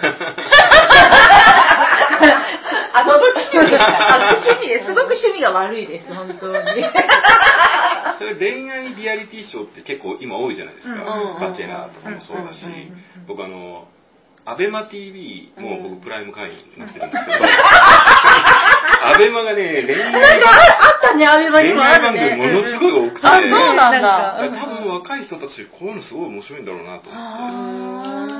悪趣味です。悪趣味です。すごく趣味が悪いです。本当に。それ恋愛リアリティショーって結構今多いじゃないですか、うんバチェラーとかもそうだし、僕あのアベマ t v もうん。僕プライム会員になってるんですけど、アベマがね恋愛なんかあったねアベマに恋もある愛番組ねものすごい多くて、あそうなんだ。多分若い人たちこういうのすごい面白いんだろうなと思って。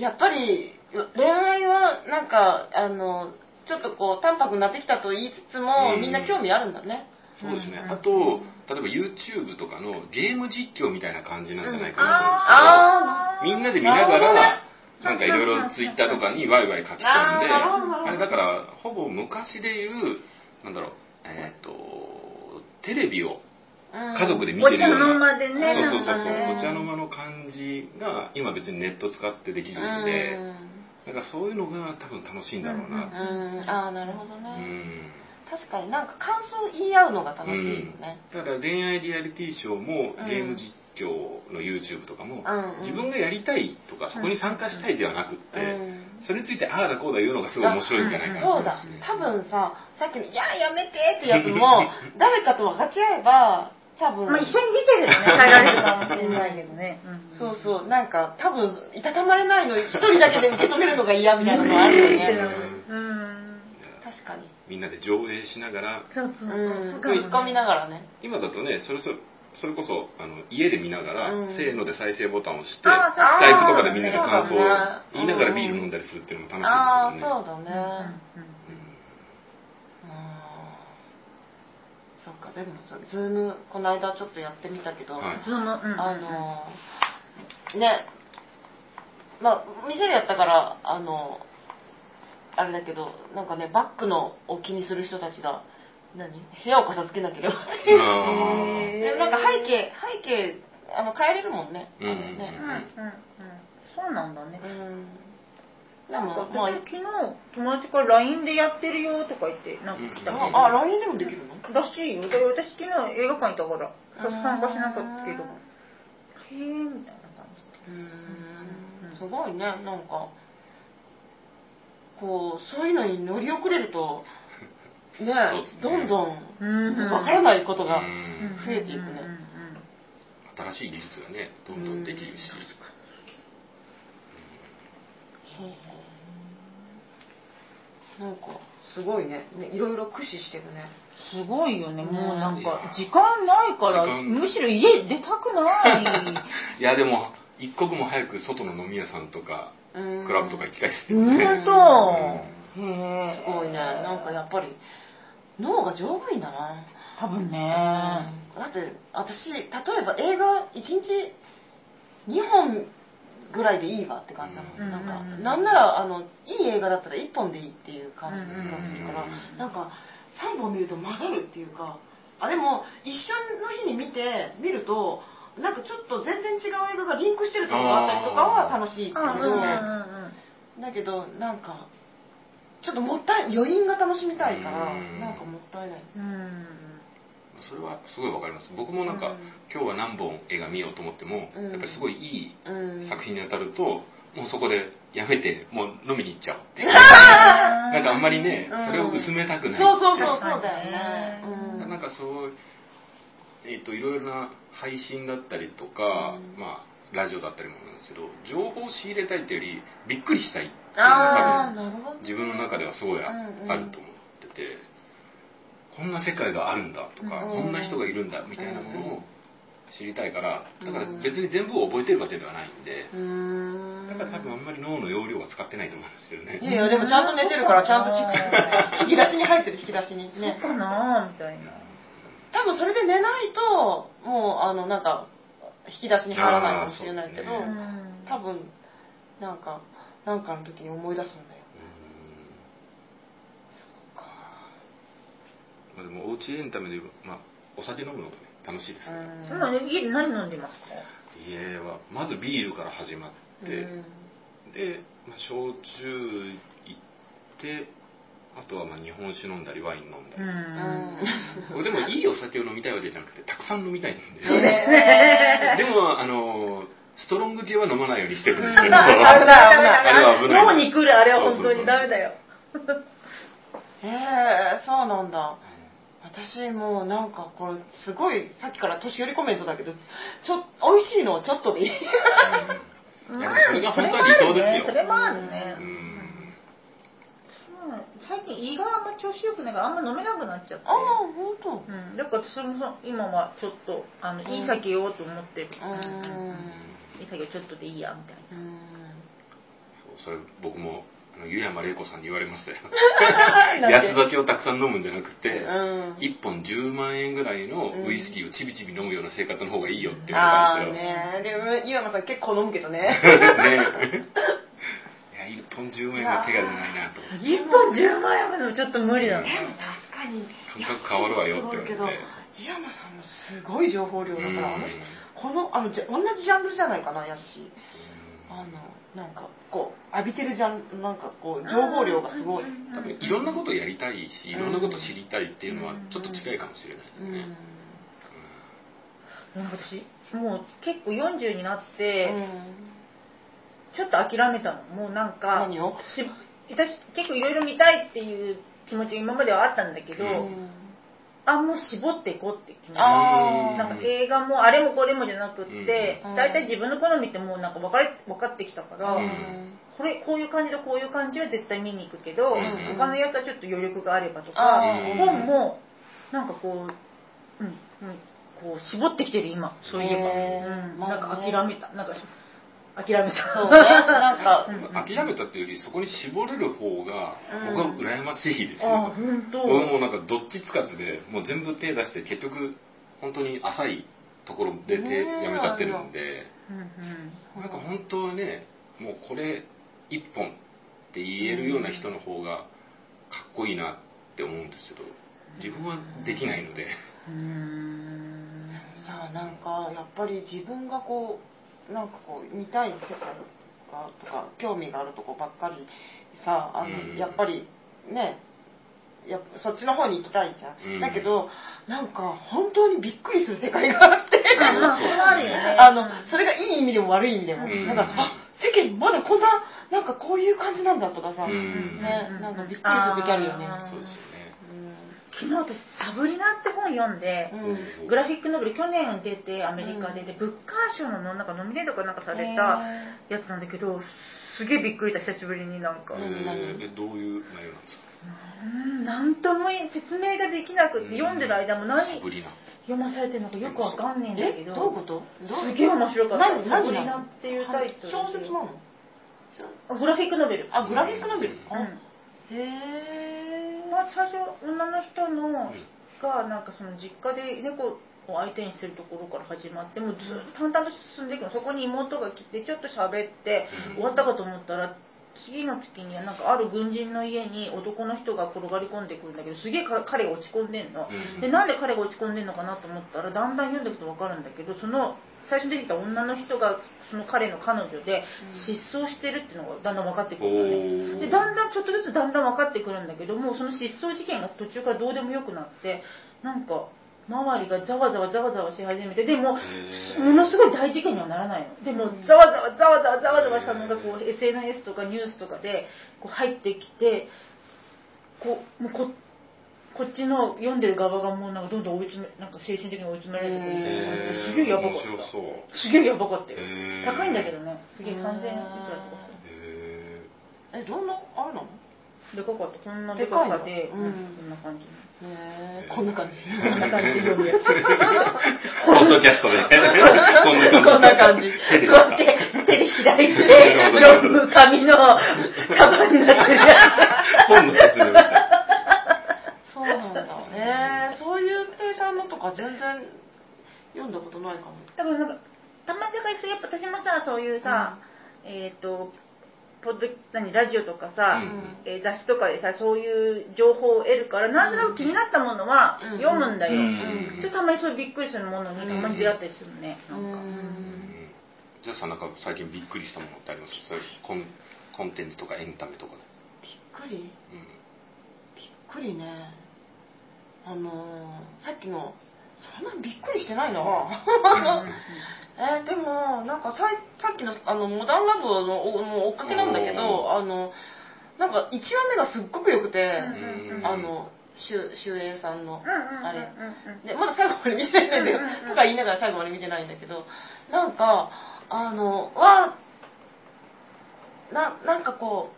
やっぱり、恋愛は、なんか、あの、ちょっとこう、淡白になってきたと言いつつも、うん。みんな興味あるんだね。そうですね。うん。あと、例えば YouTube とかのゲーム実況みたいな感じなんじゃないかなあと思うんですけど、みんなで見ながら、なんかいろいろ Twitter とかにワイワイ書き込んで、あれだから、ほぼ昔でいう、なんだろう、えっと、テレビをうん家族で見おてるような、茶の間でねそうそうそうそう、お茶の間の感じが、今別にネット使ってできるんで、なんかそういうのが多分楽しいんだろうな。うん、うん、ああ、なるほどうね。ん。確かになんか感想言い合うのが楽しいよね。だから恋愛リアリティショーもうんゲーム実況の YouTube とかも、うんうん。自分がやりたいとかそこに参加したいではなくって、うん。それについてああだこうだ言うのがすごい面白いんじゃないかなとそうだ。多分ささっきの「いややめて」ってやつも 誰かと分かち合えば多分、まあ一緒に見てればね耐えられるかもしれないけどね、ん そうそう。なんか多分いたたまれないの一人だけで受け止めるのが嫌みたいなのはあるよね。うん。確かに。みんなで上映しながらそうそうそう。食い込みながらね。今だとねそれそそれこそあの家で見ながら、うん。せーので再生ボタンを押してあーそう。スカイプとかでみんなでそう感想を言いながらビール飲んだりするっていうのも楽しいああですよね。そうだね、うんうんあーそっかでもさズームこの間ちょっとやってみたけど、はい。ズームうん。あのねまあ店でやったからあのあれだけどなんかねバッグのを気にする人たちが何？部屋を片付けなければ。っていうあ でなんか背景背景あの変えれるもんね,、うんあのね。うんうんうん。そうなんだね。うん。でなんかもまあ私昨日友達から LINE でやってるよとか言ってなんか来た。うん。あ、あ LINE でもできるの？らしいよ。で私昨日映画館いたからうん。参加しなかったけどへえみたいな感じで。うん。すごいね。なんかこうそういうのに乗り遅れるとねどんどんうん。わからないことがうん。増えていくね。新しい技術がねどんどんできるし、なんかすごいね。ねいろいろ駆使してるね。すごいよね。もうなんか時間ないからむしろ家出たくない。いやでも一刻も早く外の飲み屋さんとかうん。クラブとか行きたいですよね、本当。へえ。すごいね。なんかやっぱり脳が丈夫いんだな。多分ね。だって私例えば映画1日2本ぐらいでいいわって感じだもん、うんなんかなんならあのいい映画だったら1本でいいっていう感じがするから、うんなんか3本見ると混ざるっていうかあでも一緒の日に見て見るとなんかちょっと全然違う映画がリンクしてるところがあったりとかは楽しいけど、うんうんうんうん。だけどなんかちょっともったい余韻が楽しみたいから、うん。なんかもったいない。うんそれはすごいわかります。僕もなんか、うん。今日は何本映画見ようと思っても、うん。やっぱりすごいいいうん。作品に当たるともうそこでやめてもう飲みに行っちゃうっていう。なんかあんまりね、うん。それを薄めたくない。そうそうそうそう確かにだよね、うん。なんかそうえっ、といろいろな配信だったりとか、うん。まあラジオだったりもなんですけど情報を仕入れたいっていうよりびっくりしたいっていうのあが多分自分の中ではすごいあると思っててこんな世界があるんだとか、うん。こんな人がいるんだみたいなものを知りたいからだから別に全部を覚えてるわけではないんで、だから多分あんまり脳の容量は使ってないと思うんですよね、いやいやでもちゃんと寝てるからちゃんとチェック引き出しに入ってる引き出しに。そうねかなみたいな。多分それで寝ないともうあのなんか引き出しに入らないかもしれないけど、ね多分なんかなんかの時に思い出すんだよまあ、でもおうちエンタメで言えば、まあ、お酒飲むのがね楽しいですね、うん。家で何飲んでますか？家はまずビールから始まって、うん。で、まあ、焼酎行ってあとはまあ日本酒飲んだりワイン飲んだうり、ん。僕でもいいお酒を飲みたいわけじゃなくてたくさん飲みたいんでそうね。でもあのストロング系は飲まないようにしてるんですけど、うん。危ない危ないあれは危ない。脳に来るあれは本当にダメだよ。へえそうなんだ私もうなんかこれすごいさっきから年寄りコメントだけどちょ美味しいのはちょっとでいいうん。いそれが本当は理想ですよ。それもあるね。うそれもあるねん最近胃があんま調子よくないからあんま飲めなくなっちゃって。ああ本当。うん、だから私もそ今はちょっとあのいい酒をと思ってる、うん。いい酒をちょっとでいいやみたいな。うんそうそれ僕もあの湯山玲子さんに言われましたよ。安で酒をたくさん飲むんじゃなくて、うん。1本10万円ぐらいのウイスキーをちびちび飲むような生活の方がいいよって言ああわれたんですよ、ねでも湯山さん結構飲むけどね。ねいや1本10万円は手が出ないなと。1本10万円もちょっと無理だな、でも確かに。感覚変わるわよって言われてすごいけど。湯山さんもすごい情報量だからうん。このあのじゃ同じジャンルじゃないかなやっしあのなんかこう浴びてるじゃんなんかこう情報量がすごい、うん多分いろんなことやりたいしいろんなこと知りたいっていうのはちょっと近いかもしれないですね、でも私もう結構40になって、うん。ちょっと諦めたの。もうなんか何を？し私結構いろいろ見たいっていう気持ちが今まではあったんだけど、うんああもう絞っていこうって決めた。なんか映画もあれもこれもじゃなくってうん大体、自分の好みってもうなんか分かれ分かってきたから、うん。これこういう感じとこういう感じは絶対見に行くけど、うん他のやつはちょっと余力があればとか、うん本もなんかこう、うんうん、こう絞ってきてる今。そういえば、うん。なんか諦めた。なんか諦めた。そうね。なんか。諦めたっていうよりそこに絞れる方が僕は羨ましいですあよ、本当。僕もなんかどっちつかずでもう全部手出して結局本当に浅いところで手やめちゃってるんで。うんうん。なんか本当はねもうこれ一本って言えるような人の方がかっこいいなって思うんですけど自分はできないので。うーん。さあなんかやっぱり自分がこうなんかこう見たい世界がとか興味があるとこばっかりさあの、うん。やっぱりねやっぱそっちの方に行きたいじゃん、うん。だけどなんか本当にびっくりする世界があって。まあのそれがいい意味でも悪い意味でも、うん。だからあ世間まだこんななんかこういう感じなんだとかさ、うん。ねなんかびっくりする時あるよね昨日私「サブリナ」って本読んで、うん。グラフィックノベル去年出てアメリカでで、ブッカー賞のなんかノミネートかなんかされたやつなんだけどすげえびっくりした久しぶりになんか。えどういう内容なんですか？うんなんともい説明ができなくって、読んでる間も何読まされてるのかよくわかんねえんだけど。えどういうこと？すげえ面白かった。何サブリ何ナっていうタイトルで。小説なの？グラフィックノベル。あグラフィックノベルあうん。へまあ、最初女の人のがなんかその実家で猫を相手にしてるところから始まってもうずっと淡々と進んでいくの。そこに妹が来てちょっと喋ってうん。終わったかと思ったら次の時にはなんかある軍人の家に男の人が転がり込んでくるんだけどすげえか彼が落ち込んでんの、うんでなんで彼が落ち込んでんのかなと思ったらだんだん読んでいくと分かるんだけどその最初に出てきた女の人がその彼の彼女で失踪してるっていうのがだんだん分かってくるのね、おでだんだんちょっとずつだんだん分かってくるんだけどもうその失踪事件が途中からどうでもよくなってなんか周りがざわざわざわざわし始めてでもものすごい大事件にはならないの。でもざわざわざわざわざわざわしたのがこう SNS とかニュースとかでこう入ってきてこうもうここっちの読んでる側がもうなんかどんどん追い詰めなんか精神的に追い詰められてくるみたいになってすげえやばかった。すげえやばかったよ。高いんだけどね。すげえ3000いくらとかする。へえどんなあれなの？でかかった。こんなでかさで、うん。こんな感じ。へえこんな感じ。こんな感じで。読むやつーポッドキャストでこんな感じ。手でこうやって手で開いて読む紙のカバンになってる。や本の説明そうなんだね。そういうペイさんのとか全然読んだことないかも。つだからなんかたまにやっぱ私もさそういうさ、えっ、とポッド何ラジオとかさ、うん。えー雑誌とかでさそういう情報を得るからなんとなく気になったものはうん。読むんだよ、うん。たまにそういうびっくりするものにたまに出会ったりするね、うなんか。ん。じゃあさなんか最近びっくりしたものってあります？そういうコンコンテンツとかエンタメとかで、びっくり？うん。びっくりね。あのーさっきのそんなびっくりしてないなえーでもなんかささっきのあのモダンラブのおの追っかけなんだけどあのなんか1話目がすっごく良くて、うん。あの周周英さんのうんうんうんうんあれ。でまだ最後まで見てないんだけどうんうんうんとか言いながら最後まで見てないんだけどなんかあのはななんかこう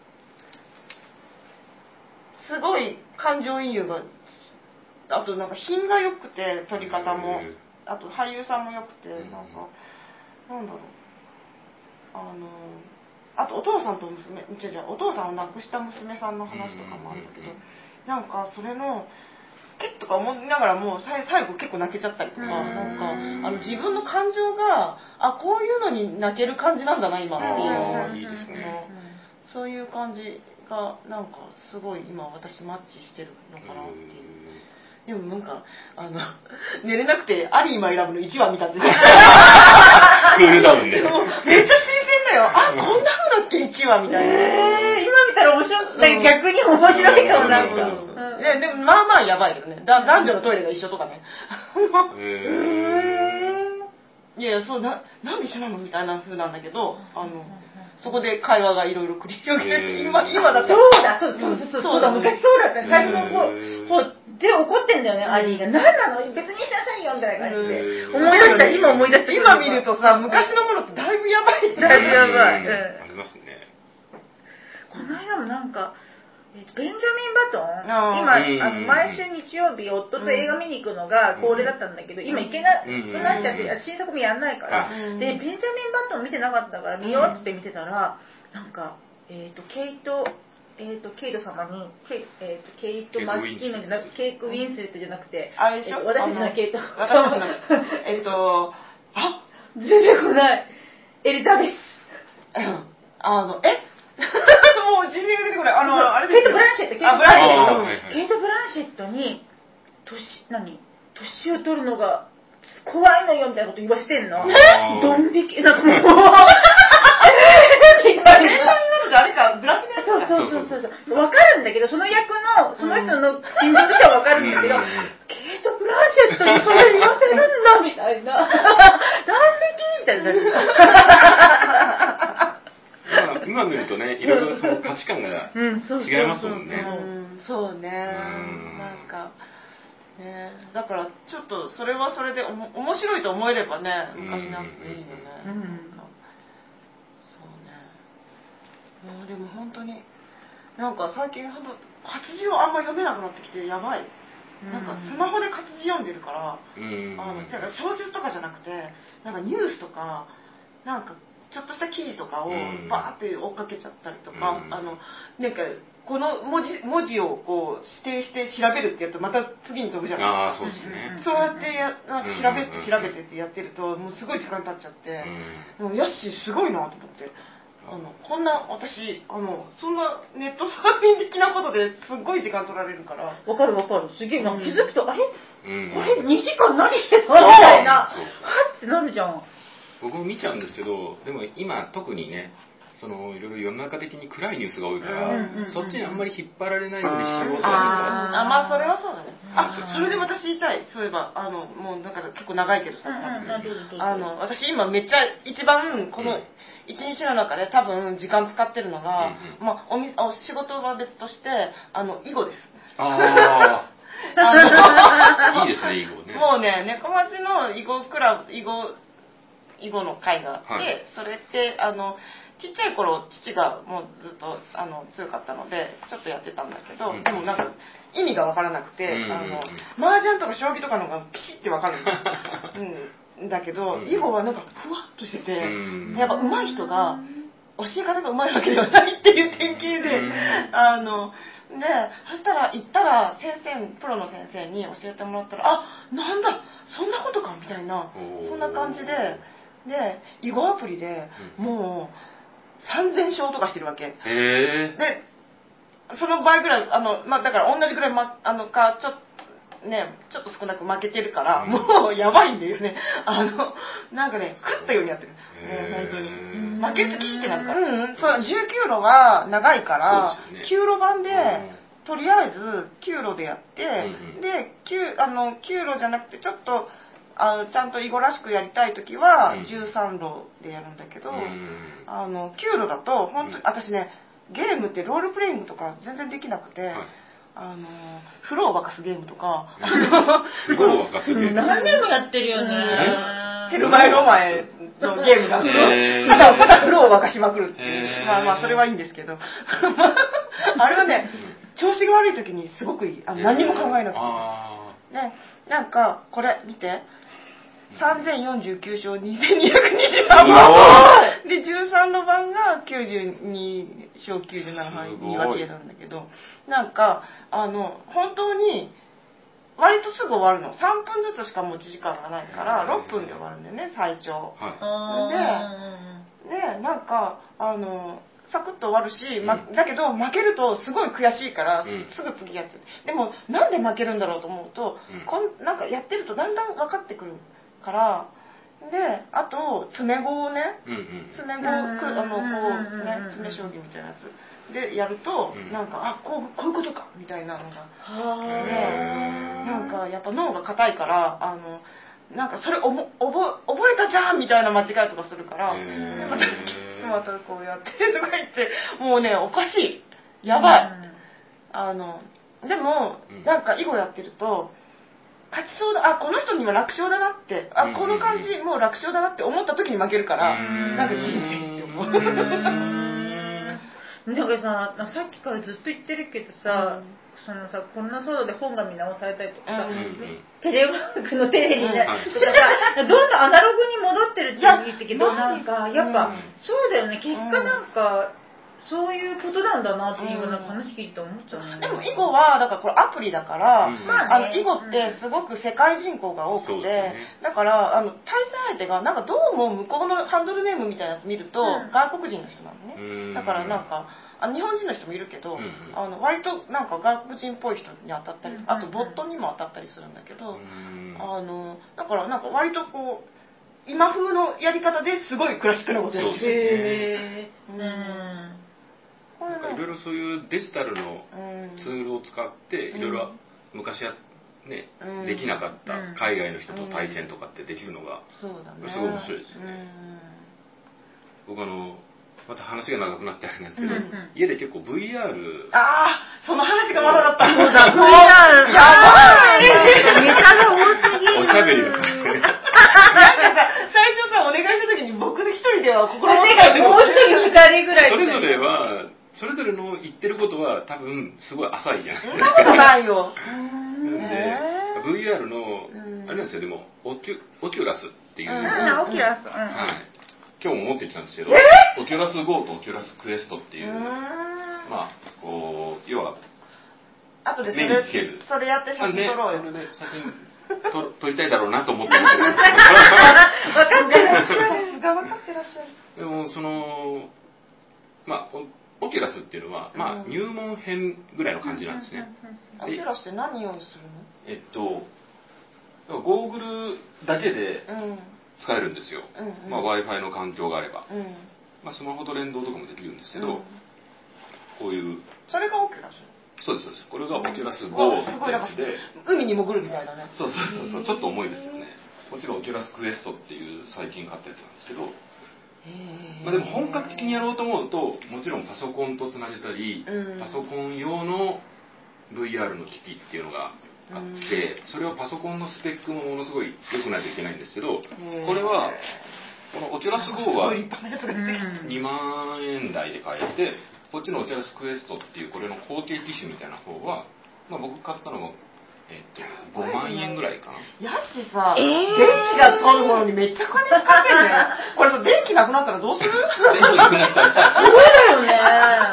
すごい感情移入があとなんか品が良くて撮り方も。あと俳優さんも良くてうんなん。かなんだろう。あのあとお父さんと娘違う違うお父さんを亡くした娘さんの話とかもあるんだけどうんうんうんなんかそれのけっとか思いながらもさい最後結構泣けちゃったりとかうん。なんかあの自分の感情があこういうのに泣ける感じなんだな今っていう。いいですね。そういう感じがなんかすごい今私マッチしてるのかなっていう。でもなんか、あの、寝れなくて、アリーマイラブの1話見たって。ね。クールダウンででもめっちゃ新鮮だよ。あ、こんな風だっけ、1話みたいな。えー、今見たら面白い、逆に面白いかもなんか、うん。ね、でもまあまあやばいけどね。だ男女のトイレが一緒とかね。へ いやいや、そう、な、なんで一緒なのみたいな風なんだけど、あの、そこで会話がいろいろ繰り広げられて、今、今だったそらうだそうそうそうそうそうだ昔そうだった。最初の方へー方で怒ってんだよね、アリーが。何なの？別にしなさいよみたいな感じで。うん。思い出した、今思い出した。今見るとさ、昔のものってだいぶやばい。だいぶやばい。ありますね。この間もなんか、えっとベンジャミン・バトン？今、うん。あの毎週日曜日、夫と映画見に行くのが恒例だったんだけど、今行けなくなっちゃって、うん。新作もやんないから、うん。で、ベンジャミン・バトン見てなかったから見ようって見てたら、なんか、えっ、と、ケイト、えっ、と、ケイト様に、ケイ,、えー、とケイト・マッキーノじゃなくケイク・ウィンスレットじゃなくて、あれでしょ？えっと私たちのケイト。私たちの、えっと、あ、出てこない。エリザベス。うんあの、え？もう人名が出てこない。あの、あれケイト・ブランシェット、ケイト・あブランシェット。ケイト・ブランシェットに、年、何？年を取るのが怖いのよみたいなこと言わしてんの。ドン引き、なんかもう、えーみたいな。そうかそうそうそうそう。わかるんだけど、その役の、その人の心情としてはわかるんだけど、うんケイト・ブランシェットにそれ言わせるんだ、みたいな。ドン引きみたいになる。今今見るとね、いろいろその価値観がうん、そうそうそう違いますもんねうん、そうね。んなんか、ね、だからちょっとそれはそれでおも面白いと思えればね、昔のやつでいいよね。うんなんかそうね。うんでも本当に、なんか最近ほんと活字をあんま読めなくなってきてやばい。なんかスマホで活字読んでるから、うん。あの小説とかじゃなくてなんかニュースとかなんかちょっとした記事とかをうん。バーって追っかけちゃったりとか、うん。あのなんかこの文字文字をこう指定して調べるってやるとまた次に飛ぶじゃない。ですね。そうやってやなんか調べてうん調べてってやってるともうすごい時間経っちゃって、でもヤッシーすごいなと思ってあのこんな私あのそんなネットサーフィン的なことですっごい時間取られるからわかるわかる。すげえ、なんか気づくと、あれうんあれ ?2 時間何してたみたいな。はってなるじゃん。僕も見ちゃうんですけど、でも今特にね、そのいろいろ世の中的に暗いニュースが多いから、うんうんうんそっちにあんまり引っ張られないようにしようとあはーあまあそれはそうだね。うんあそれで私言いたい。そういえばあのもうなんか結構長いけどさ、あの私今めっちゃ一番このうん。一日の中で多分時間使ってるのが、うんうん。まあ、おみお仕事は別としてあの囲碁です。あ あ、いいですね、囲碁ね。もうね猫町の囲碁クラブ囲碁囲碁の会があって、はい。それってあのちっちゃい頃父がもうずっとあの強かったのでちょっとやってたんだけど、うん。でもなんか意味が分からなくて、うんうんうん。あの麻雀とか将棋とかの方がピシッて分かる、うん、だけど、うん。囲碁はなんかふわっとしてて、うん。やっぱ上手い人が教え方が上手いわけではないっていう典型で、うん。あのでそしたら行ったら先生プロの先生に教えてもらったらあなんだそんなことかみたいなそんな感じでで囲碁アプリでうん。もう3000勝とかしてるわけ。へえ。でその倍ぐらいあの、まあ、だから同じぐらい、ま、あのかちょっとねちょっと少なく負けてるから、うん。もうやばいんだよね。あのなんかね食ったようにやってる。へー。もう本当に。うん。負けるとキーってなるから。うんそう19路が長いから、そうですよ9路版で、うん。とりあえず9路でやって、うんうん。で 9, あの9路じゃなくてちょっとあのちゃんと囲碁らしくやりたい時はうん。13路でやるんだけど、うん。あの9路だと本当に、うん。私ねゲームってロールプレイングとか全然できなくて、はい。あの風呂を沸かすゲームとか。風呂を沸かすゲーム。何年もやってるよね。テルマエロマエのゲームがあってへー。ただただ風呂を沸かしまくるっていう。へー。まあまあそれはいいんですけど。あれはね調子が悪い時にすごくいい。あの何も考えなくて。あね、なんかこれ見て3049勝2223番で13の番が92勝97敗すごい2分けなんだけどなんかあの本当に割とすぐ終わるの。3分ずつしか持ち時間がないからへー6分で終わるんだよね最長。あ。はい。あでなんかあのサクッと終わるし、まうん。だけど負けるとすごい悔しいから、うん。すぐ次やっちゃう。でもなんで負けるんだろうと思うと、うん。こんなんかやってるとだんだん分かってくるからであと詰碁をねうんうん。詰碁うんくあのこうねうん詰将棋みたいなやつ。でやると、うん。なんかあこうこういうことかみたいなのが。へー。なんかやっぱ脳が硬いからあのなんかそれおも覚え覚えたじゃんみたいな間違いとかするからまた またこうやってとか言ってもうねおかしい。やばい、あのでも、うん。なんか囲碁やってると勝ちそうだあこの人には楽勝だなって。あうんこの感じもう楽勝だなって思った時に負けるから、うん。なんか人生って思う、だからささっきからずっと言ってるけどさ、そのさコロナ騒動で本が見直されたりとかさ、うんうんテレワークのテレビになかさどんどんアナログに戻ってるって言ってけどなんかやっぱ、うん。そうだよね。結果なんか、そういうことなんだなっていうような話聞いて思っちゃうね、でも囲碁はだからこれアプリだから、うん。まあね。あの囲碁ってすごく世界人口が多くて、ねだからあの対戦相手がなんかどうも向こうのハンドルネームみたいなやつ見ると、うん。外国人の人なのね、うん。だからなんかあ日本人の人もいるけど、うんうん。あの割となんか外国人っぽい人に当たったり、うんあとボットにも当たったりするんだけど、うんあのだからなんか割とこう今風のやり方ですごいクラシックなことやってるなんかいろい。ろそういうデジタルのうん。ツールを使っていろいろ昔はね、うん。できなかったうん。海外の人と対戦とかってできるのがそうだね。すごい面白いですよね僕あのまた話が長くなってあれなんですけど、うんうん。家で結構 VR うんああその話がまだだった。そうだ VR やばい。ネタが多すぎる。おしゃべりだから。ねなんかさ最初さお願いした時に僕で一人では心の手がもう一人二人ぐらいそれぞれはそれぞれの言ってることは多分すごい浅いじゃないですそんなことかないよ。なんでへ VR のうん。あれなんですよでもオキュオキュラスっていう。のを、うんうんオキュラス。うん。はい、今日も持ってきたんですけど、オキュラス GO とオキュラスクエストっていう、うまあ、こう、要は、あとでそ目れにつける。それやって写真撮ろうよ。あねそれで写真撮 撮りたいだろうなと思ってるんです分かってるさすが分かってらっしゃる。でも、その、まあ、オオキュラスっていうのは、まあ、うん入門編ぐらいの感じなんですね。オキュラスって何用意するえっと、ゴーグルだけで使えるんですよ。うん。うんまあ、Wi-Fi の環境があれば。うん。まあ、スマホと連動とかもできるんですけど、うん。こういう、それがオキュラス？そうです、そうです。これがオキュラスう GO わってやつで、海に潜るみたいなね。そうそうそう。そう、ちょっと重いですよね。こっちがオキュラスクエストっていう最近買ったやつなんですけど、まあ、でも本格的にやろうと思うと、もちろんパソコンとつなげたり、うん。パソコン用の VR の機器っていうのがあって、それをパソコンのスペックもものすごい良くないといけないんですけど、これは、このオキュラス GO は立派なやつが出てきた2万円台で買えて、こっちのオキュラスクエストっていうこれの後継機種みたいな方は、まあ、僕買ったのが、えっと、5万円ぐらいかな。ヤッシーさ、えー電気が通るものにめっちゃ金使ってんね これさ電気なくなったらどうする？電気なくなったら、そうだよね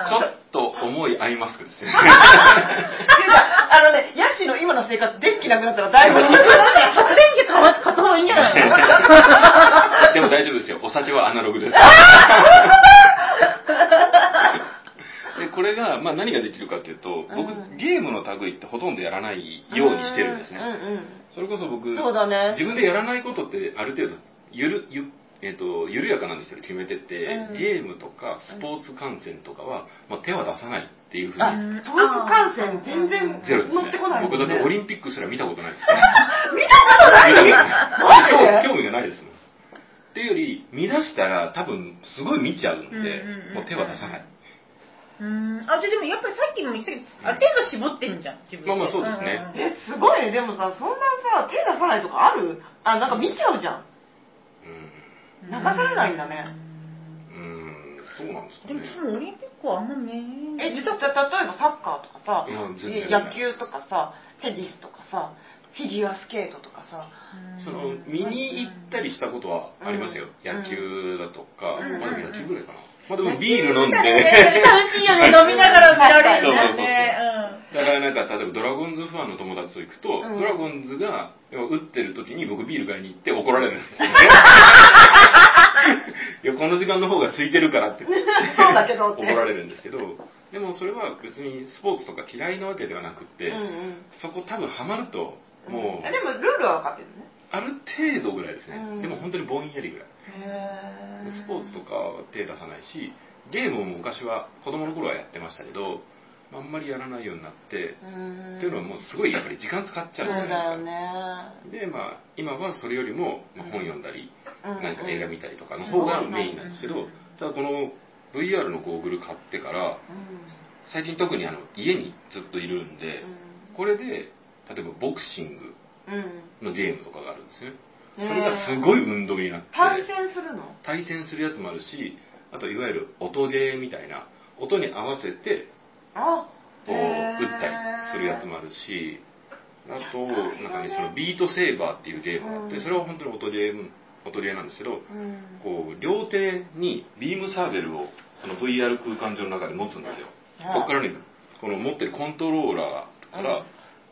ちょっと重いアイマスクですね。い やあのね、ヤッシーの今の生活、電気なくなったらだいぶ。発電機買わ買った方がいいんじゃないの？でも大丈夫ですよ。お酒はアナログです。でこれが、まあ、何ができるかっていうと、僕、うん。ゲームの類ってほとんどやらないようにしてるんですね。うんうんそれこそ僕、そうだね。自分でやらないことってある程度ゆるゆ、えっと緩やかなんですよ決めてって、うん。ゲームとかスポーツ観戦とかは、まあ、手は出さないっていうふうあ、にスポーツ観戦全然ゼロですね。乗ってこないもん僕だってオね。リンピックすら見たことないですね。見たことない？見たことない興興味がないですもん。っていうより見出したら多分すごい見ちゃうんで、うんうんうん。もう手は出さない、うん。あででもやっぱりさっきも言ってたけどある程度絞ってんじゃん自分で。まあまあそうですね。え、すごいね。でもさ、そんなさ、手出さないとかある？あ、なんか見ちゃうじゃん。うん。流されないんだね。うん。そうなんですかでもねそのオリンピックはあんまねえ、じゃた例えばサッカーとかさ野球とかさ、テニスとかさ、フィギュアスケートとかさ、その見に行ったりしたことはありますよ、うん。野球だとか、うん。まあ野球ぐらいかな、まあでもビール飲んで、楽しいよね飲みながら見られるよね。だからなんか例えばドラゴンズファンの友達と行くと、うん。ドラゴンズが打ってる時に僕ビール買いに行って怒られるんですよ。ね いやこの時間の方が空いてるからってそうだけど怒られるんですけどでもそれは別にスポーツとか嫌いなわけではなくって。そこ多分ハマるともう、えでもルールは分かってるね。ある程度ぐらいですね、うん。でも本当にぼんやりぐらい。スポーツとかは手出さないしゲームも昔は子供の頃はやってましたけどあんまりやらないようになって、うん。っていうのはもうすごいやっぱり時間使っちゃうじゃないですか、ね。でまあ今はそれよりも、まあ、本読んだり、うん。何か映画見たりとかの方がメインなんですけど、ただこの VR のゴーグル買ってからうん。最近特にあの家にずっといるんで、これで例えばボクシングうんのゲームとかがあるんですねそれがすごい運動になって。対戦するの？対戦するやつもあるしあといわゆる音ゲーみたいな音に合わせてあこう打ったりするやつもあるしあとなんかねそのビートセーバーっていうゲームがあってうん。それは本当に音ゲーム音ゲーなんですけどうん。こう両手にビームサーベルをその VR 空間上の中で持つんですよ。あここからねこの持ってるコントローラーから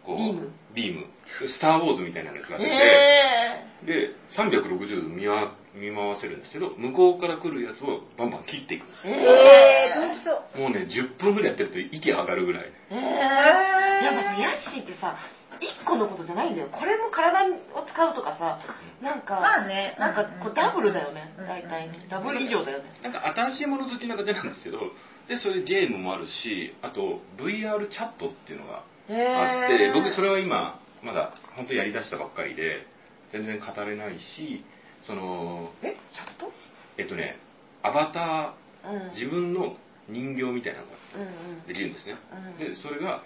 こうビーム。ビーム。スター・ウォーズみたいなやつが出て、えで360度見わ見回せるんですけど向こうから来るやつをバンバン切っていく。んですー、え楽しそう。もうね10分ぐらいやってると息上がるぐらい。ー、えー、やっぱさヤッシーってさ一個のことじゃないんだよ。これも体を使うとかさなんかまあね。なんかこうダブルだよね。うん。大体。ねダブル以上だよね。なんか新しいもの好きな方なんですけどでそういうゲームもあるしあと VR チャットっていうのがあって、僕それは今まだ本当やりだしたばっかりで全然語れないしそのえチャット？えっとねアバタうん。ー自分の人形みたいなのがうんうん。できるんですね、うん。でそれが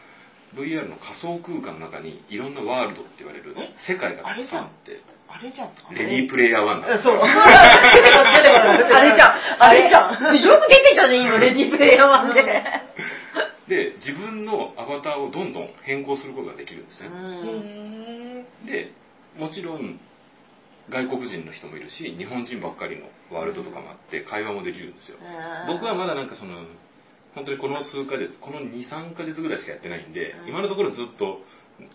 VR の仮想空間の中にいろんなワールドって言われるえ？世界がたくさんあってあれじゃん。レディープレイヤー1なんそう。あれじゃん。あれじゃん。よく出てたね、今、レディープレイヤー1で。で自分のアバターをどんどん変更することができるんですね、うん。でもちろん外国人の人もいるし日本人ばっかりのワールドとかもあって会話もできるんですよ。僕はまだなんかその本当にこの数ヶ月この23ヶ月ぐらいしかやってないんでうん。今のところずっと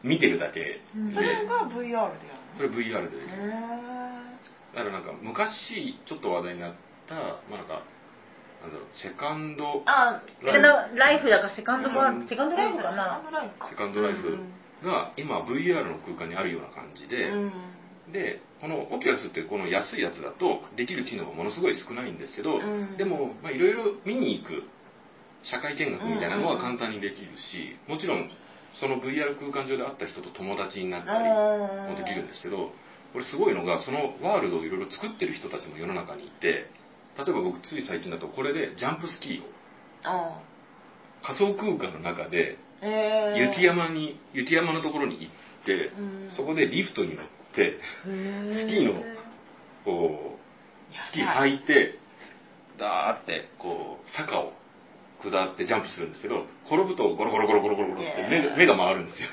見てるだけで。それが VR でやるそれ VR でできるのだからなんか昔ちょっと話題になったまあなんかなんだろうセカンドあセカンドライフだからセカンドバーセカンドライフかな。セカンドライフ。が今 VR の空間にあるような感じで、うん。でこのオキュラスってこの安いやつだとできる機能がものすごい少ないんですけど、うん。でもまあいろいろ見に行く社会見学みたいなのは簡単にできるし、もちろんその VR 空間上で会った人と友達になったりもできるんですけどこれすごいのがそのワールドをいろいろ作ってる人たちも世の中にいて例えば僕つい最近だとこれでジャンプスキーをあ仮想空間の中でえ。ー雪山に雪山のところに行って、うん。そこでリフトに乗ってスキーのこうスキー履いてダーってこう坂を下ってジャンプするんですけど転ぶとゴロゴロゴロゴロゴロゴロって目が回るんですよ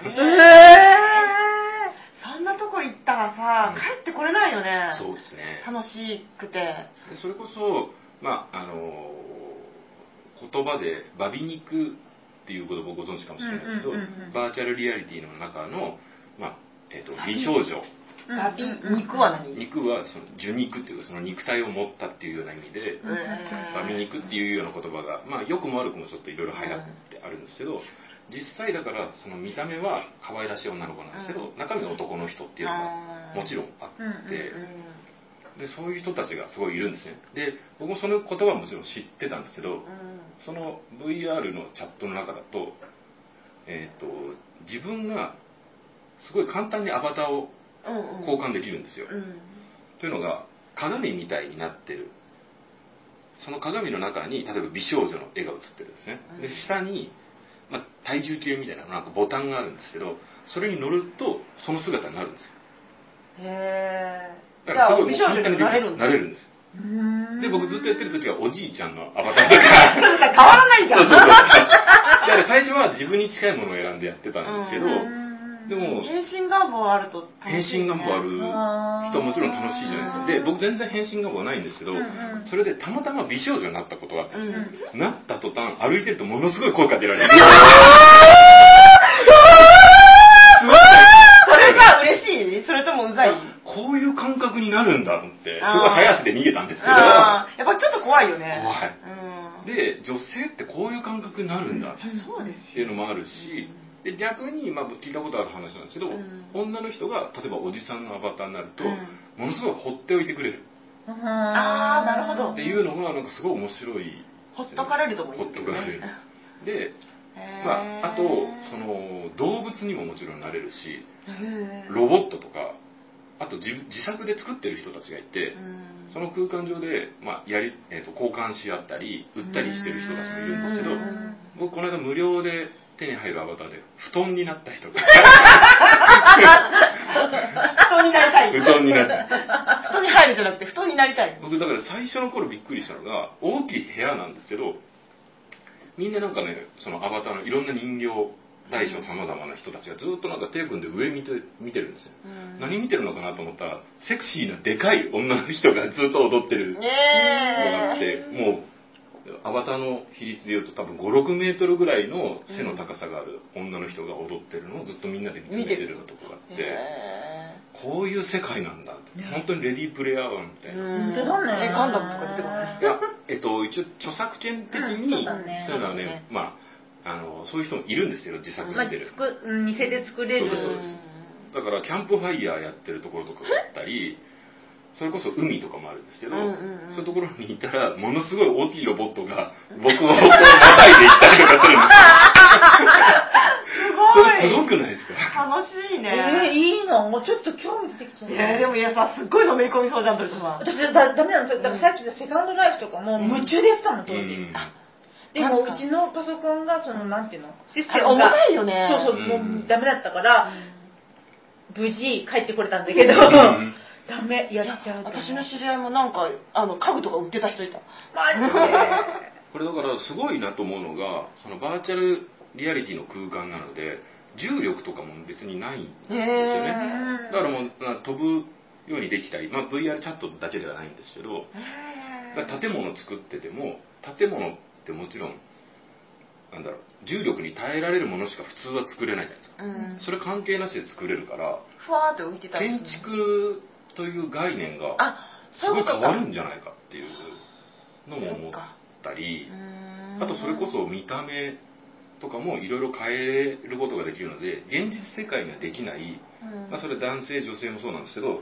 ったらさうん。帰ってこれないよね。そうですね。楽しくて。でそれこそまああの言葉でバビ肉っていうことをご存知かもしれないですけど、うんうんうんうんバーチャルリアリティの中の、まあえー、と美少女。バビ？肉は何？肉はその受肉っていうかその肉体を持ったっていうような意味で、バミ肉っていうような言葉が、まあ、良くも悪くもちょっといろいろ流行ってあるんですけど、実際だからその見た目は可愛らしい女の子なんですけど、う中身は男の人っていうのがもちろんあって、うんうんでそういう人たちがすごいいるんですね。で僕もその言葉はもちろん知ってたんですけど、その VR のチャットの中だと,、えー、と自分がすごい簡単にアバターを交換できるんですよ、というのが鏡みたいになってる。その鏡の中に例えば美少女の絵が映ってるんですね。で下に、まあ、体重計みたいななんかボタンがあるんですけどそれに乗るとその姿になるんですよ。へえだからすごい美少女になれるんだ。なれるんですよ。うん。で僕ずっとやってる時はおじいちゃんのアバターとか。変わらないじゃん。そうそうそう。だから最初は自分に近いものを選んでやってたんですけど、うんでも変身願望あると変身願望ある人はもちろん楽しいじゃないですか。で僕全然変身願望ないんですけど、うんうん。それでたまたま美少女になったことがあったんですよ、うん。なった途端歩いてるとものすごい声かけられる。それが嬉しい？それともうざい？こういう感覚になるんだと思ってすごい早足で逃げたんですけど。やっぱちょっと怖いよね。怖い。うん。で女性ってこういう感覚になるんだっていうのもあるしで逆に、まあ、聞いたことある話なんですけど、うん。女の人が例えばおじさんのアバターになると、うん。ものすごい放っておいてくれる。あーなるほど。っていうのがなんかすごい面白い。ほっとかれるともいいほっとかれる。で、まあ、あとその動物にももちろんなれるしロボットとかあと自自作で作ってる人たちがいてうん。その空間上で、まあやりえー、と交換し合ったり売ったりしてる人たちもいるんですけどうん。僕この間無料で手に入るアバターで布団になった人が。布団になりたい。布団になった布団に入るじゃなくて、布団になりたい。僕だから最初の頃びっくりしたのが大きい部屋なんですけどみんななんかねそのアバターのいろんな人形大小さまざまな人たちがずっとなんか手組んで上見て見てるんですよ、うん。何見てるのかなと思ったらセクシーなでかい女の人がずっと踊ってるのがあって、ねもうアバターの比率でいうと多分56メートルぐらいの背の高さがある女の人が踊ってるのをずっとみんなで見つめてるとこがあって、へこういう世界なんだって、ね。本当にレディープレイヤー1みたいな、うん。本当だねえ、ガンダムとか出てこないいや、えっと、一応著作権的に、うんそうだね。そういうのはねまあ、あの、そういう人もいるんですよ、自作まあしてる。つくうん偽で作れる。そうですそうです。だから、キャンプファイヤーやってるところとかがあったり、それこそ海とかもあるんですけど、うんうんうん。そういうところにいたら、ものすごい大きいロボットが、僕をこう、またいで行ったりとかするんですよ。それすごくないですか？楽しいね。えー、いいの。もうちょっと興味出てきちゃったえー、でもいやさ、すっごいのめり込みそうじゃん、トリコさん。私だダメなの。だからさっきのセカンドライフとかも夢中でやってたの当時、うん。でもうちのパソコンがそのなんていうのシステあ重ムがたいよね。そうそう、うん。もうダメだったから、無事帰ってこれたんだけど、んダメやっちゃう私の知り合いもなんか、あの、家具とか売ってた人いた。マジで？これだからすごいなと思うのがそのバーチャルリアリティの空間なので重力とかも別にないんですよね。へだからもうな飛ぶようにできたり、まあ、VR チャットだけではないんですけど建物作ってても建物ってもちろんなんだろう重力に耐えられるものしか普通は作れないじゃないですか。うん。それ関係なしで作れるからふわーって浮いてたりする建築という概念があ、すごい。変わるんじゃないかっていうのも思ったりあとそれこそ見た目とかもいろいろ変えることができるので現実世界にはできない、うん。まあ、それ男性女性もそうなんですけど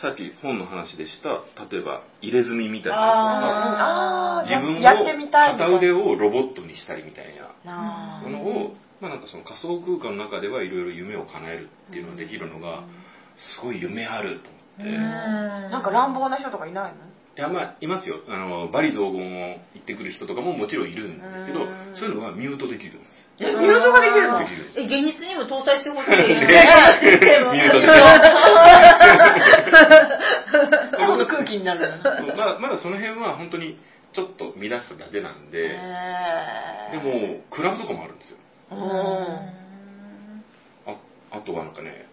さっき本の話でした例えば入れ墨みたいな。自分をやってみたいみたい片腕をロボットにしたりみたいな。なものを、まあ、なんかその仮想空間の中ではいろいろ夢を叶えるっていうのができるのがすごい夢あると思って。ななんか乱暴な人とかいないの？いやまあいますよ。あのバリ雑言を言ってくる人とかももちろんいるんですけどうん。そういうのはミュートできるんですよ。え、ミュートができるの？できるえ現実にも搭載してほしい。ミュートでこの空気になるの？まあまだその辺は本当にちょっと乱しただけなんででもクラブとかもあるんですよ。うん。ああとはなんかね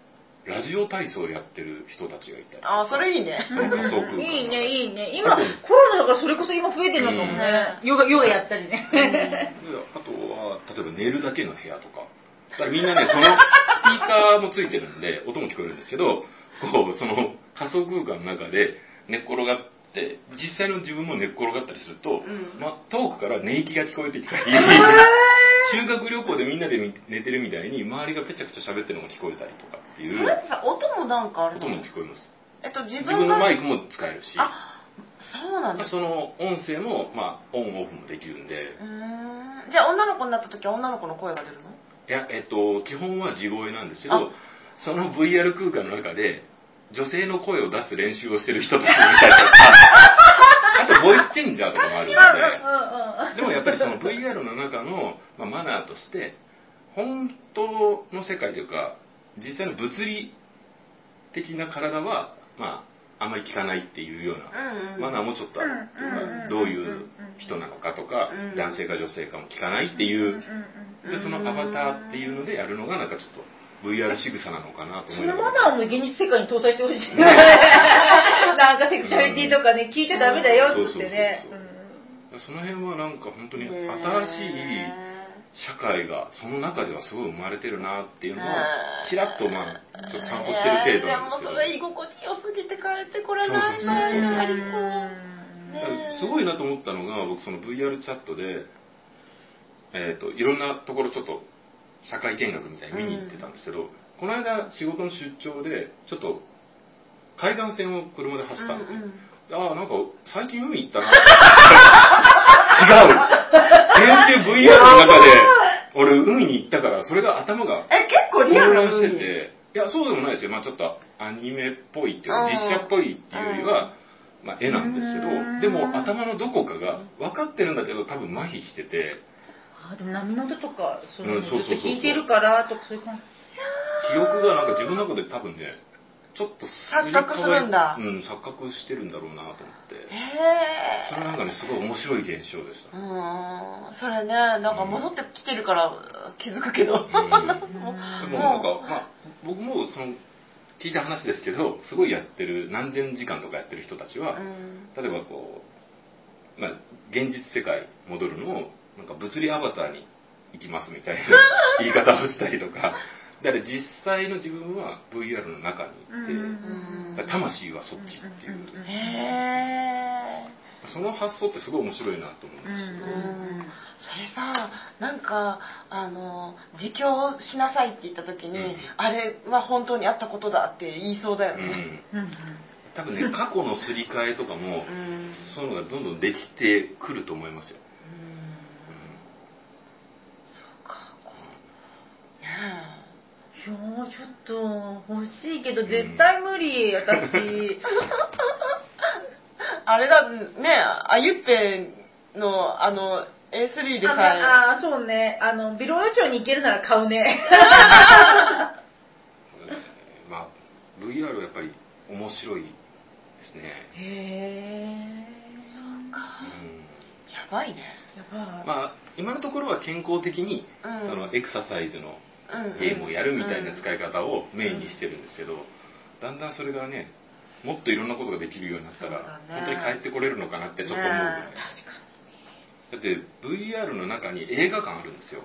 ラジオ体操をやってる人たちがいたりあ、それいいね。その仮想空間いいねいいね。今コロナだからそれこそ今増えてるのかもね、ヨガヨガやったりね、であとは例えば寝るだけの部屋とか。だからみんなねこのスピーカーもついてるんで音も聞こえるんですけどこうその仮想空間の中で寝っ転がって実際の自分も寝っ転がったりすると、うん。ま、遠くから寝息が聞こえてきたり修学旅行でみんなで寝てるみたいに周りがぺちゃくちゃ喋ってるのが聞こえたりとかっていう。それってさ、音もなんかある音も聞こえます。えっと、自自分のマイクも使えるし。あ、そうなんだ。その音声も、まあ、オンオフもできるんで。うーん。じゃあ女の子になった時は女の子の声が出るの？いや、えっと、基本は地声なんですけどあ、その VR 空間の中で、女性の声を出す練習をしてる人たちもいたりとか、あと、ボイスチェンジャーとかもあるので、でもやっぱりその VR の中の、まあ、マナーとして、本当の世界というか、実際の物理的な体は、まあ、あんまり聞かないっていうような。マナーもちょっとあるっていうか、どういう人なのかとかうん、男性か女性かも聞かないっていう、でそのアバターっていうのでやるのがなんかちょっと VR 仕草なのかなとそ思いながのマナーらも現実世界に搭載してほしい。なんかセクシャリティとかね聞いちゃダメだよってね。その辺はなんか本当に新しい社会がその中ではすごい生まれてるなっていうのはちらっとまあちょっと散歩してる程度なんですけど。でもそれ居心地良すぎて帰ってこれないなりそう。うんすごいなと思ったのが僕その VR チャットで、えー、といろんなところちょっと社会見学みたいに見に行ってたんですけど、この間仕事の出張でちょっと海岸線を車で走ったんですよ、ああなんか最近海行ったな。違う。先週 VR の中で俺海に行ったからそれが頭がえ、結構して海ていやそうでもないですよ。まあちょっとアニメっぽいっていうかうん実写っぽいっていうよりは、まあ、絵なんですけどうん。でも頭のどこかが分かってるんだけど多分麻痺しててあでも波の音とかそういうのずっと弾いてるからとかそういう感じ。記憶がなんか自分の中で多分ねちょっと錯覚するんだ。うん錯覚してるんだろうなと思って。へそれなんかねすごい面白い現象でしうた、ーん。それねなんか戻ってきてるから気づくけど、うん、でもなんか、まあ、僕もその聞いた話ですけどすごいやってる何千時間とかやってる人たちは、うん。例えばこう、まあ、現実世界戻るのをなんか物理アバターに行きますみたいな 言い方をしたりとか。だから実際の自分は VR の中にいて、魂はそっちっていう、その発想ってすごい面白いなと思うんですよ、うんそれさなんかあの自供しなさいって言った時に、うん。あれは本当にあったことだって言いそうだよね。うん。うんうん。多分ね過去のすり替えとかも、うん。そういうのがどんどんできてくると思いますよ、うんそうかこうねいやーちょっと欲しいけど絶対無理、私。あれだねあゆっぺのあの A3 でさえ。ああーそうね。あのビロード町に行けるなら買うね。まあ VR はやっぱり面白いですね、へえうん。やばいね。やばい、まあ今のところは健康的に、うん。そのエクササイズのうんゲームをやるみたいな使い方をメインにしてるんですけど、だんだんそれがねもっといろんなことができるようになったら、本当に帰ってこれるのかなってちょっと思うぐらい、ねだって VR の中に映画館あるんですよ。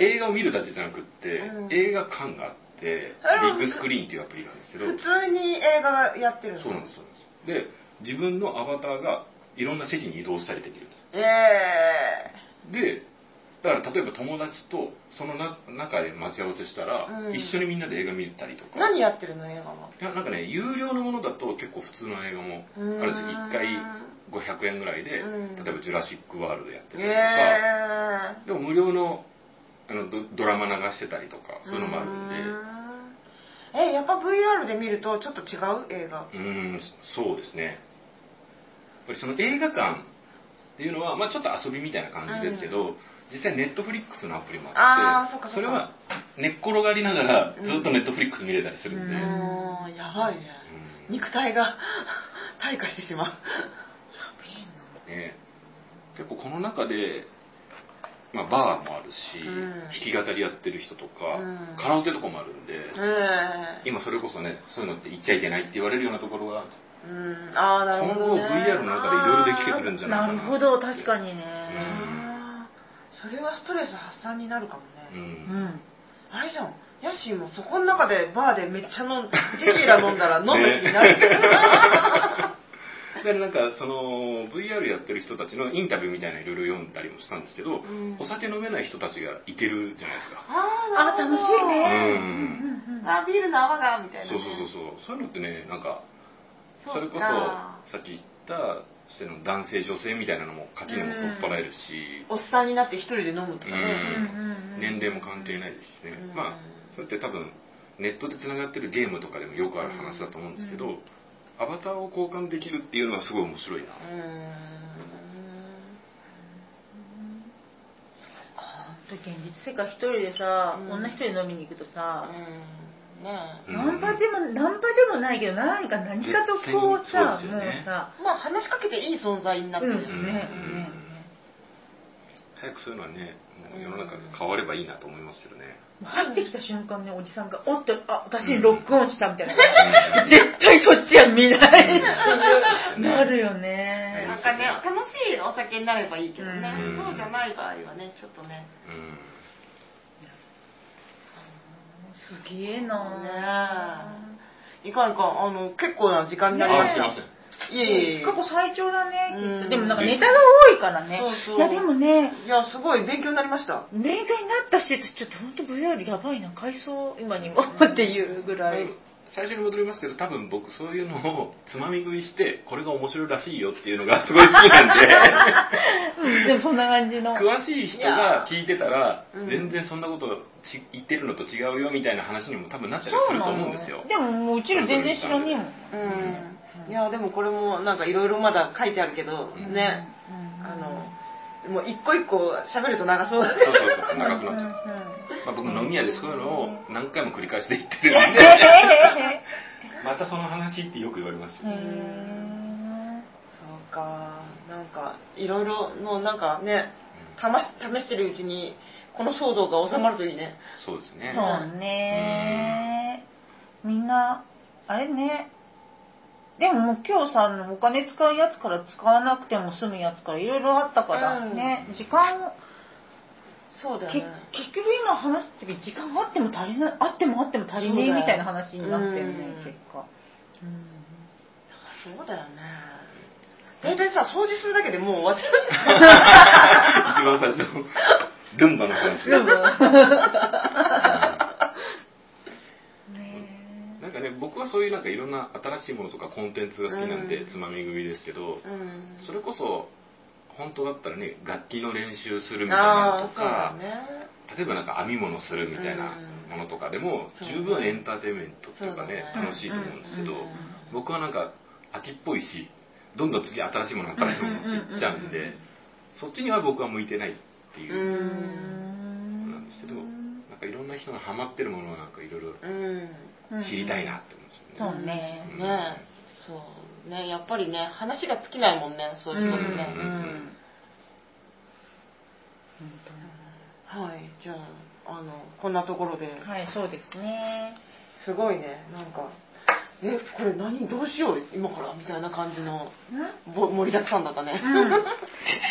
映画を見るだけじゃなくって、うん。映画館があってあビッグスクリーンっていうアプリがあるんですけど普通に映画やってるの？そうなんですそうなんです。で自分のアバターがいろんな席に移動したりできるんです。えでだから例えば友達とそのな中で待ち合わせしたら、うん。一緒にみんなで映画見たりとか。ー、何やってるの映画は？いやなんかね有料のものだと結構普通の映画もあるん。ですよ1回500円ぐらいで、うん。例えば「ジュラシック・ワールド」やってたりとか、えー。でも無料のあのドドラマ流してたりとかそういうのもあるんで。うんえやっぱ VR で見るとちょっと違う映画？うーんそうですね。やっぱりその映画館っていうのは、まあ、ちょっと遊びみたいな感じですけど、実際ネットフリックスのアプリもあってそれは寝っ転がりながらずっとネットフリックス見れたりするんで、ううんんやばいね。うん。肉体が 退化してしまう。ね、結構この中で、まあ、バーもあるし、うん。弾き語りやってる人とか、うん。カラオケとかもあるんで、え今それこそねそういうのって言っちゃいけないって言われるようなところがえうん。ああなる今後ほど、ね、VR の中でいろいろできてくるんじゃないかな。なるほど。確かにねそれはストレス発散になるかもうね、うん。ん。あれじゃん。ヤッシーもそこの中でバーでめっちゃ飲んテキーラ飲んだら飲んだ気になる、でなんかその VR やってる人たちのインタビューみたいないろいろ読んだりもしたんですけど、ん。お酒飲めない人たちがいてるじゃないですか、ああ楽しいね。うん。うんうんあビールの泡がみたいな、そうそうそうそう。そういうのってねなんかそれこそかさっき言ったその男性女性みたいなのも垣根も取っ払えるし、おっさんになって一人で飲むとかうね、ん年齢も関係ないですしね、うん。まあそれって多分ネットでつながってるゲームとかでもよくある話だと思うんですけど、アバターを交換できるっていうのはすごい面白いな、うーん現実世界一人でさ、うん。女一人で飲みに行くとさ、うんね。ん。ナンパでもナンパでもないけど何か何かとこうさ、うねもうさ。まあ話しかけていい存在になってるようんね、ねうん。ね早くそういうのはねもう世の中が変わればいいなと思いますけどね、入ってきた瞬間ねおじさんが「おっとあ私にロックオンした」みたいな、絶対そっちは見ない、うん。なるよね。なんかね楽しいお酒になればいいけどね、うん。そうじゃない場合はねちょっとね。うんすげえな。ねいかんいかんあの結構な時間になりました、あすいえいえ過去最長だねきっと、うんでもなんかネタが多いからね。そうそう。いやでもね。いやすごい勉強になりました。恋愛になったし私ちょっと本当 VR やばいな回想今にも。っていうぐらい、最初に戻りますけど多分僕そういうのをつまみ食いしてこれが面白いらしいよっていうのがすごい好きなんで。うんでもそんな感じの。詳しい人が聞いてたらうん全然そんなことち言ってるのと違うよみたいな話にも多分なったりすると思うんですよ。でももううちら全然知らねえもんうん。いやでもこれもなんかいろいろまだ書いてあるけど、うん。ね。うん。あのもう一個一個喋ると長そうだね。そうそうそう長くなっちゃう、うんまあ、僕飲み屋でそういうのを何回も繰り返しで言ってるんで。またその話ってよく言われますよ、うんうんそうか。なんかいろいろのなんかね試し試してるうちにこの騒動が収まるといいね。そうですね。そうね。みんなあれね。でももう今日さお金使うやつから使わなくても済むやつからいろいろあったから、うん。ね。時間けそうだよね。結局今話した時時間あっても足りないあってもあっても足りねえみたいな話になってるねうん。結果、そうだよね。大体さ掃除するだけでもう終わっちゃ一番最初のルンバの話。ルン ねなんかね僕はそういうなんかいろんな新しいものとかコンテンツが好きなんで、うん。つまみ食いですけど、ううん。それこそ本当だったらね楽器の練習するみたいなのとか、ね。例えばなんか編み物するみたいなものとかでもそう十分エンターテインメントっていうかねね。楽しいと思うんですけど、うんうん僕はなんか秋っぽいしどんどん次新しいもの新しいものっていっちゃうんでそっちには僕は向いてないっていううん。なんですけどなんかいろんな人がハマってるものをなんかいろいろうん。知りたいなって思うんですよね。そうね。うん。ね。そうね。やっぱりね話が尽きないもんねそういうことね、うんうんはいじゃああのこんなところで。はいそうですね。すごいね。なんかえこれ何？どうしよう？今から？みたいな感じのぼ盛りだくさんだったね、うん。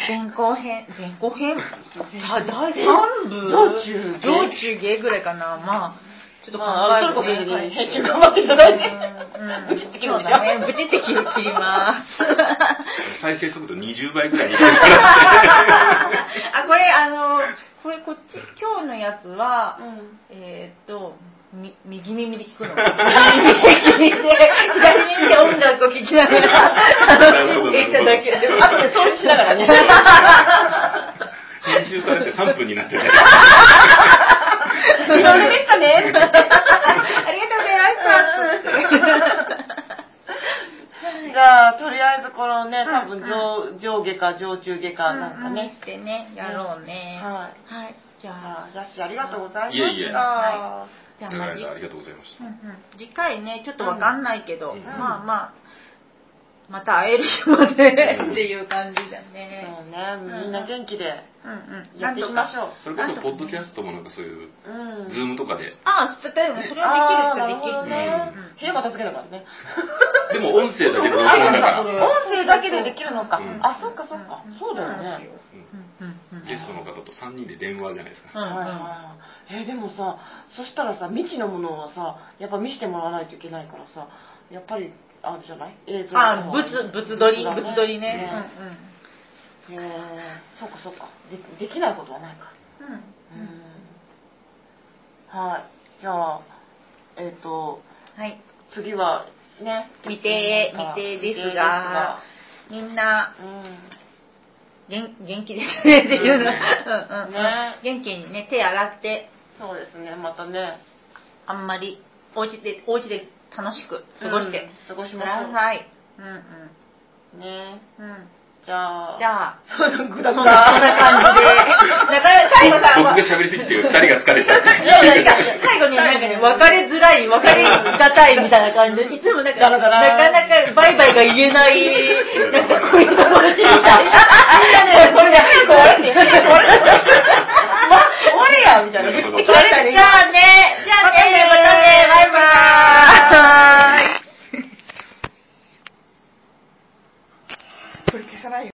前後編？前後編？さ第3部？上中下上中下ぐらいかな。まあちょっと考まあ、えるトルコ先生ねに編集頑張っていただいて、うんブチって切るでしょ？ね。ブチって切る切ります。再生速度20倍ぐらいにしてる。か らあこれあのこれこっち今日のやつは、うん。えーっとみ右耳で聞くの？右耳で聞いて左耳で音楽を聴きながら。楽しんでいただければ後で掃除しながらね。編集されて3分になっててそれでしたね。ありがとうございましたじゃあとりあえずこのね多分上上下か上中下かなんかね。し、てねやろうね。はい。はい。じゃじあゃあジャッシーありがとうございましたいえいえ。はじゃあありがとうございました。うんうん。次回ねちょっとわかんないけど、うん。まあまあまた会える日までっていう感じだね。そうね。みんな元気でうんうん。やっていきましょう。それこそポッドキャストもなんかそういううん。ズームとかで。ああ、例えばそれはできるっちゃできる。ね。ね。部屋片付けながらね。でも音声だけで録音だか。ら音声だけでできるのか、うん。あそっかそっか、そうだよね、ゲストの方と3人で電話じゃないですか、うんうんはいはいはい。えーでもさそしたらさ未知のものはさやっぱ見せてもらわないといけないからさやっぱりあるじゃない？映像あ、物、物撮り、だ物撮りね。ねへえそっかそっか。でできないことはないか。うん。うん。うんはい。じゃあえっ、とはい。次はね未定、未定ですが、みんな未定元元気ですねっていうの。ねうんうん。ね。元気にね、手洗って、そうですねまたね。あんまり、お家で、お家で楽しく過ごして。うん過ごしくましょう。ださい。うんねうん。うん。じゃあ。じゃあ、そういうぐだそんな、そんな感じで。なかなか最後さ、僕が喋りすぎて2人が疲れちゃって。いやなんか最後になんかね、別れづらい、別れがたいみたいな感じで、いつもなんか、だらだらなかなかバイバイが言えない、なんか恋の話みたい。な。みんなね、これね、こうやって、こうやみたいな。じゃあね、じゃあね、またね、バイバーイ。これ消さないよ。